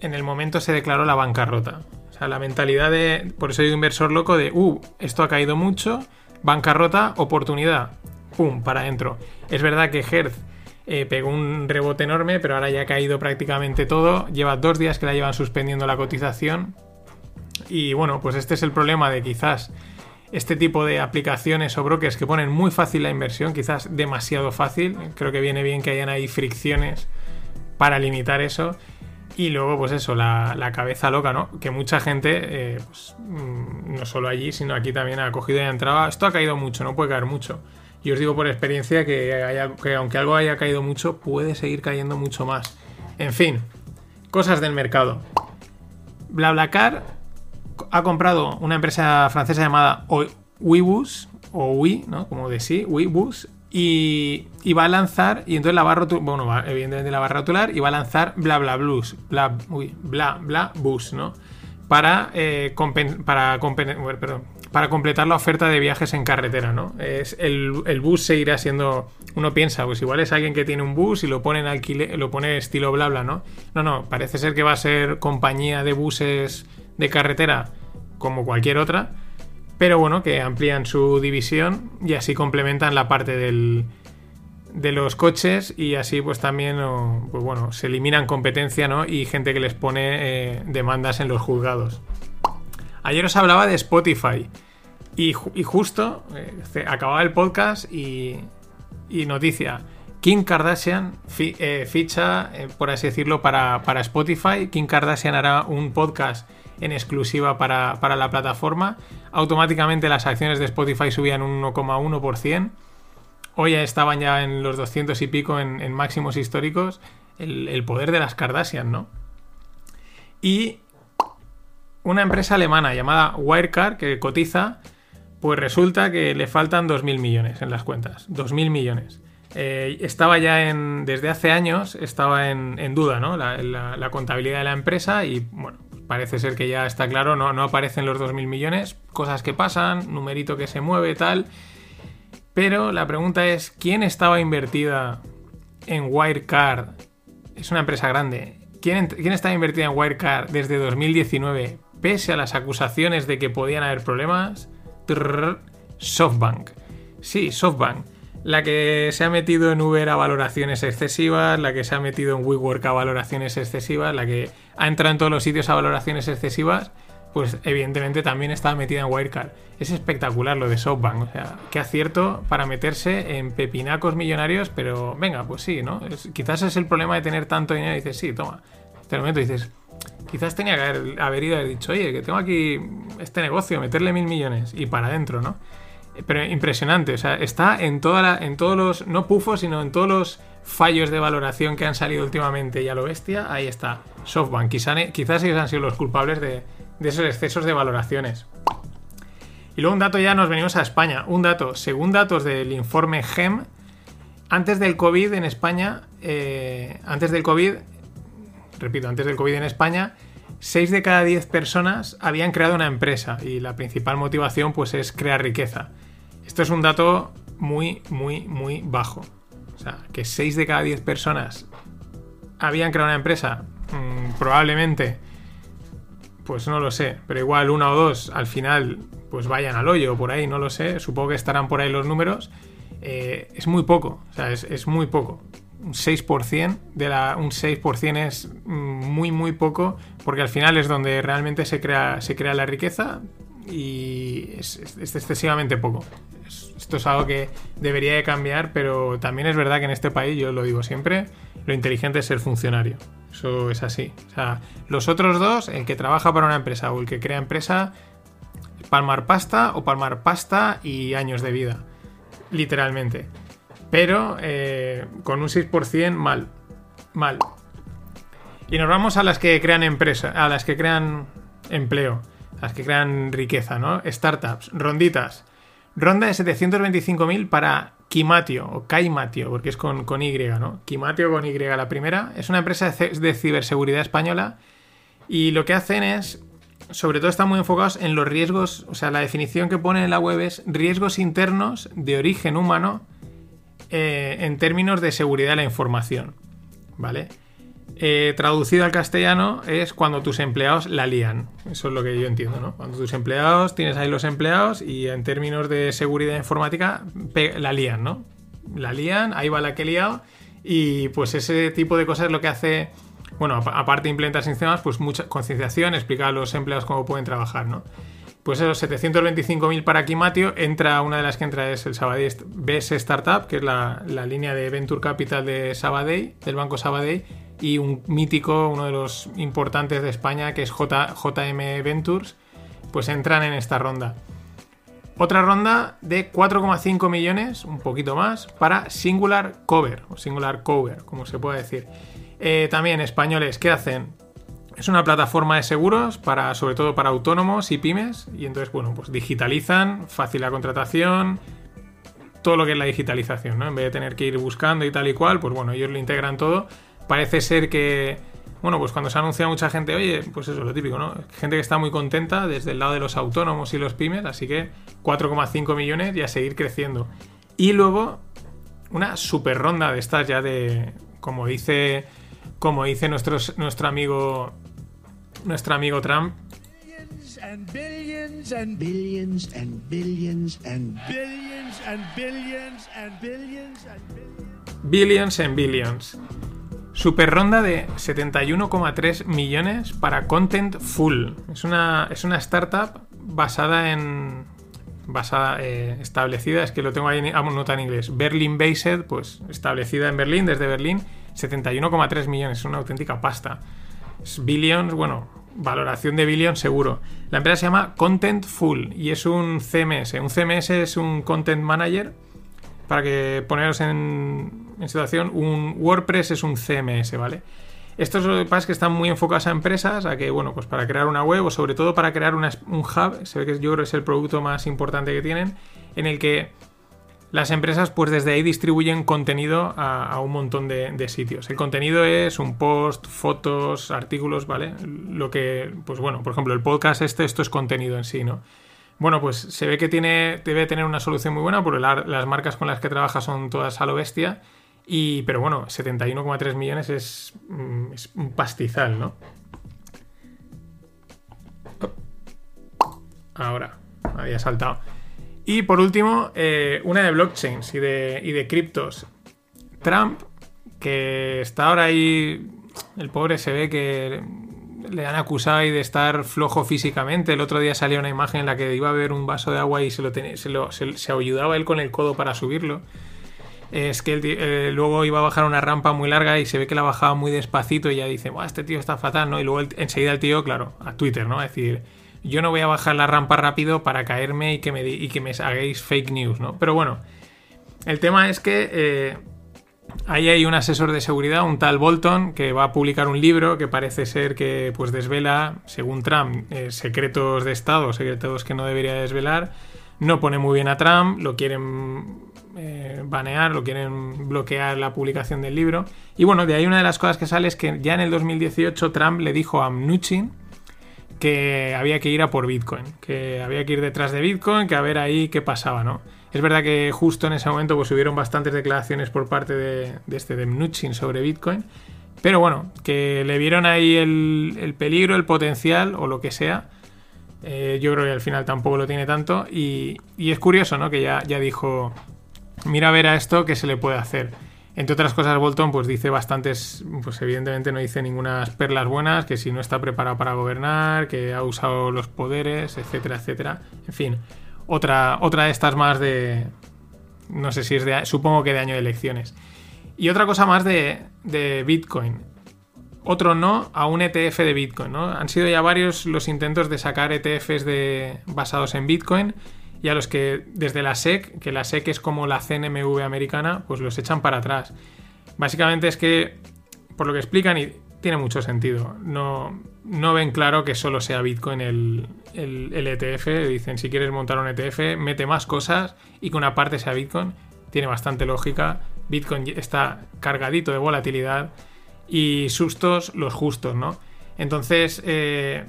en el momento se declaró la bancarrota. O sea, la mentalidad de, por eso digo inversor loco, de, uh, esto ha caído mucho, bancarrota, oportunidad, pum, para adentro. Es verdad que Hertz eh, pegó un rebote enorme, pero ahora ya ha caído prácticamente todo. Lleva dos días que la llevan suspendiendo la cotización. Y bueno, pues este es el problema de quizás este tipo de aplicaciones o brokers que ponen muy fácil la inversión, quizás demasiado fácil. Creo que viene bien que hayan ahí fricciones para limitar eso. Y luego, pues eso, la, la cabeza loca, ¿no? Que mucha gente, eh, pues, mm, no solo allí, sino aquí también ha cogido y ha entrado. "Ah, Esto ha caído mucho, no puede caer mucho. Y os digo por experiencia que, aunque algo haya caído mucho, puede seguir cayendo mucho más. En fin, cosas del mercado. BlaBlaCar ha comprado una empresa francesa llamada Webus, o Wii, ¿no? Como de sí, Webus, y, y va a lanzar, y entonces la va a rotular, bueno, va- evidentemente la va rotular, y va a lanzar bla bla bla, bla bla bus, ¿no? Para, eh, para, compen- perdón, para completar la oferta de viajes en carretera, ¿no? Es el, el bus seguirá siendo, uno piensa, pues igual es alguien que tiene un bus y lo pone en lo pone estilo bla bla, ¿no? No, no, parece ser que va a ser compañía de buses de carretera como cualquier otra, pero bueno, que amplían su división y así complementan la parte del, de los coches y así pues también pues bueno, se eliminan competencia ¿no? y gente que les pone eh, demandas en los juzgados. Ayer os hablaba de Spotify. Y, justo eh, acababa el podcast y, noticia. Kim Kardashian eh, ficha, eh, por así decirlo, para, Spotify. Kim Kardashian hará un podcast en exclusiva para, la plataforma. Automáticamente las acciones de Spotify subían un 1,1%. Hoy estaban ya en los 200 y pico en, máximos históricos. El, el, poder de las Kardashian, ¿no? Y una empresa alemana llamada Wirecard que cotiza pues resulta que le faltan 2.000 millones en las cuentas. 2.000 millones. Eh, estaba ya en. Desde hace años estaba en, duda, ¿no? La, contabilidad de la empresa y, bueno, parece ser que ya está claro, no, no aparecen los 2.000 millones. Cosas que pasan, numerito que se mueve, tal. Pero la pregunta es: ¿quién estaba invertida en Wirecard? Es una empresa grande. ¿Quién, quién estaba invertida en Wirecard desde 2019, pese a las acusaciones de que podían haber problemas? SoftBank. Sí, SoftBank. La que se ha metido en Uber a valoraciones excesivas, la que se ha metido en WeWork a valoraciones excesivas, la que ha entrado en todos los sitios a valoraciones excesivas, pues evidentemente también está metida en Wirecard. Es espectacular lo de SoftBank, o sea, qué acierto para meterse en pepinacos millonarios, pero venga, pues sí, ¿no? quizás es el problema de tener tanto dinero dices, sí, toma. Te lo meto dices, Quizás tenía que haber, ido y haber dicho, oye, que tengo aquí este negocio, meterle mil millones y para adentro, ¿no? Pero impresionante, o sea, está en, toda en todos los, no pufos, sino en todos los fallos de valoración que han salido últimamente y a lo bestia, ahí está, SoftBank. Quizás, quizás ellos han sido los culpables de, de esos excesos de valoraciones. Y luego un dato ya nos venimos a España. Un dato, según datos del informe GEM, antes del COVID en España, eh, antes del COVID, repito, antes del COVID en España, 6 de cada 10 personas habían creado una empresa y la principal motivación pues es crear riqueza. Esto es un dato muy, muy, muy bajo. O sea, que 6 de cada 10 personas habían creado una empresa, mm, probablemente, pues no lo sé, pero igual una o dos al final pues vayan al hoyo por ahí, no lo sé, supongo que estarán por ahí los números. Eh, es muy poco, o sea, es muy poco un 6%, de la, un 6% es muy muy poco porque al final es donde realmente se crea, se crea la riqueza y es, excesivamente poco. esto es algo que debería de cambiar, pero también es verdad que en este país, yo lo digo siempre, lo inteligente es ser funcionario. Eso es así. O sea, los otros dos, el que trabaja para una empresa o el que crea empresa, palmar pasta o palmar pasta y años de vida. Literalmente. Pero eh, con un 6% mal. Mal. Y nos vamos a las que crean empresa, a las que crean empleo, a las que crean riqueza, ¿no? Startups, ronditas. Ronda de 725.000 para Kimatio, o Kaimatio, porque es con, con, Y, ¿no? Kimatio con Y la primera. Es una empresa de ciberseguridad española y lo que hacen es, sobre todo están muy enfocados en los riesgos, o sea, la definición que ponen en la web es riesgos internos de origen humano eh, en términos de seguridad de la información. ¿Vale? Eh, traducido al castellano es cuando tus empleados la lían. Eso es lo que yo entiendo, ¿no? Cuando tus empleados, tienes ahí los empleados y en términos de seguridad informática la lían, ¿no? La lían, ahí va la que he liado y pues ese tipo de cosas es lo que hace, bueno, aparte de implementar sistemas, pues mucha concienciación, explicar a los empleados cómo pueden trabajar, ¿no? Pues esos 725.000 para Kimatio, entra una de las que entra es el Sabadell BS Startup, que es la, línea de Venture Capital de Sabadell, del Banco Sabadell, y un mítico, uno de los importantes de España, que es JM Ventures, pues entran en esta ronda. Otra ronda de 4,5 millones, un poquito más, para Singular Cover, o Singular Cover, como se puede decir. Eh, también españoles, ¿qué hacen? Es una plataforma de seguros para, sobre todo para autónomos y pymes. Y entonces, bueno, pues digitalizan, fácil la contratación, todo lo que es la digitalización, ¿no? En vez de tener que ir buscando y tal y cual, pues bueno, ellos lo integran todo. Parece ser que, bueno, pues cuando se anuncia mucha gente, oye, pues eso es lo típico, ¿no? Gente que está muy contenta desde el lado de los autónomos y los pymes, así que 4,5 millones y a seguir creciendo. Y luego, una super ronda de estas ya de, como dice, como dice nuestro, nuestro amigo nuestro amigo Trump. Billions and billions and billions and billions and billions and billions and billions. Billions and billions. Super ronda de 71,3 millones para Content Full. Es una, es una startup basada en. basada, eh, establecida, es que lo tengo ahí nota en inglés. Berlin Based, pues establecida en Berlín, desde Berlín, 71,3 millones, es una auténtica pasta. Billions, bueno, valoración de billions seguro. La empresa se llama Content Full y es un CMS. Un CMS es un Content Manager para que poneros en, situación, un WordPress es un CMS, ¿vale? Estos lo que pasa es que están muy enfocados a empresas, a que, bueno, pues para crear una web o sobre todo para crear un hub, se ve que yo creo que es el producto más importante que tienen, en el que las empresas pues desde ahí distribuyen contenido a, un montón de, sitios. El contenido es un post, fotos, artículos, ¿vale? Lo que, pues bueno, por ejemplo, el podcast este, esto es contenido en sí, ¿no? Bueno, pues se ve que tiene, debe tener una solución muy buena porque las marcas con las que trabaja son todas a lo bestia. Y, pero bueno, 71,3 millones es, mm, es, un pastizal, ¿no? Ahora, había saltado. Y por último, eh, una de blockchains y de, y de criptos. Trump, que está ahora ahí, el pobre se ve que le han acusado de estar flojo físicamente. El otro día salió una imagen en la que iba a beber un vaso de agua y se lo, se, ayudaba él con el codo para subirlo. Es que eh, luego iba a bajar una rampa muy larga y se ve que la bajaba muy despacito y ya dice, este tío está fatal, ¿no? Y luego enseguida el tío, claro, a Twitter, ¿no? Es decir, yo no voy a bajar la rampa rápido para caerme y que me, y que me hagáis fake news, ¿no? Pero bueno, el tema es que... Eh, Ahí hay un asesor de seguridad, un tal Bolton, que va a publicar un libro que parece ser que pues desvela, según Trump, eh, secretos de Estado, secretos que no debería desvelar. No pone muy bien a Trump, lo quieren eh, banear, lo quieren bloquear la publicación del libro. Y bueno, de ahí una de las cosas que sale es que ya en el 2018 Trump le dijo a Mnuchin que había que ir a por Bitcoin, que había que ir detrás de Bitcoin, que a ver ahí qué pasaba, ¿no? Es verdad que justo en ese momento pues hubieron bastantes declaraciones por parte de, este de Mnuchin sobre Bitcoin. Pero bueno, que le vieron ahí el, peligro, el potencial o lo que sea. Eh, yo creo que al final tampoco lo tiene tanto. Y, es curioso, ¿no? Que ya, ya dijo, mira a ver a esto qué se le puede hacer. Entre otras cosas, Bolton pues dice bastantes, pues evidentemente no dice ninguna perlas buenas, que si no está preparado para gobernar, que ha usado los poderes, etcétera, etcétera. En fin, otra, otra de estas más de. No sé si es de. Supongo que de año de elecciones. Y otra cosa más de, de Bitcoin. Otro no a un ETF de Bitcoin. ¿no? Han sido ya varios los intentos de sacar ETFs basados en Bitcoin y a los que desde la SEC, que la SEC es como la CNMV americana, pues los echan para atrás. Básicamente es que, por lo que explican, y tiene mucho sentido, no, no ven claro que solo sea Bitcoin el, el, ETF. Dicen, si quieres montar un ETF, mete más cosas y que una parte sea Bitcoin. Tiene bastante lógica. Bitcoin está cargadito de volatilidad y sustos los justos, ¿no? Entonces, eh,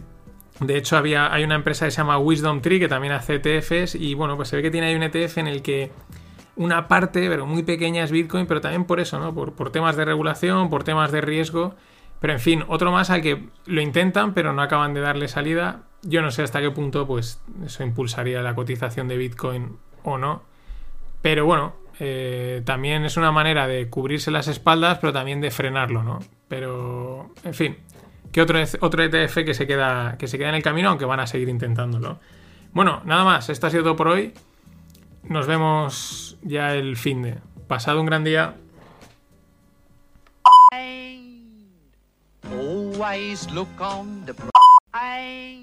de hecho, había, hay una empresa que se llama Wisdom Tree que también hace ETFs y bueno, pues se ve que tiene ahí un ETF en el que una parte, pero muy pequeña es Bitcoin, pero también por eso, ¿no? Por, por temas de regulación, por temas de riesgo. Pero en fin, otro más al que lo intentan, pero no acaban de darle salida. Yo no sé hasta qué punto, pues, eso impulsaría la cotización de Bitcoin o no. Pero bueno, eh, también es una manera de cubrirse las espaldas, pero también de frenarlo, ¿no? Pero, en fin, que otro, otro ETF que se, queda, que se queda en el camino, aunque van a seguir intentándolo. Bueno, nada más, esto ha sido todo por hoy. Nos vemos ya el fin de. Pasado un gran día. Always look on the bright.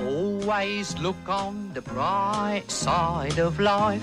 Always look on the bright side of life.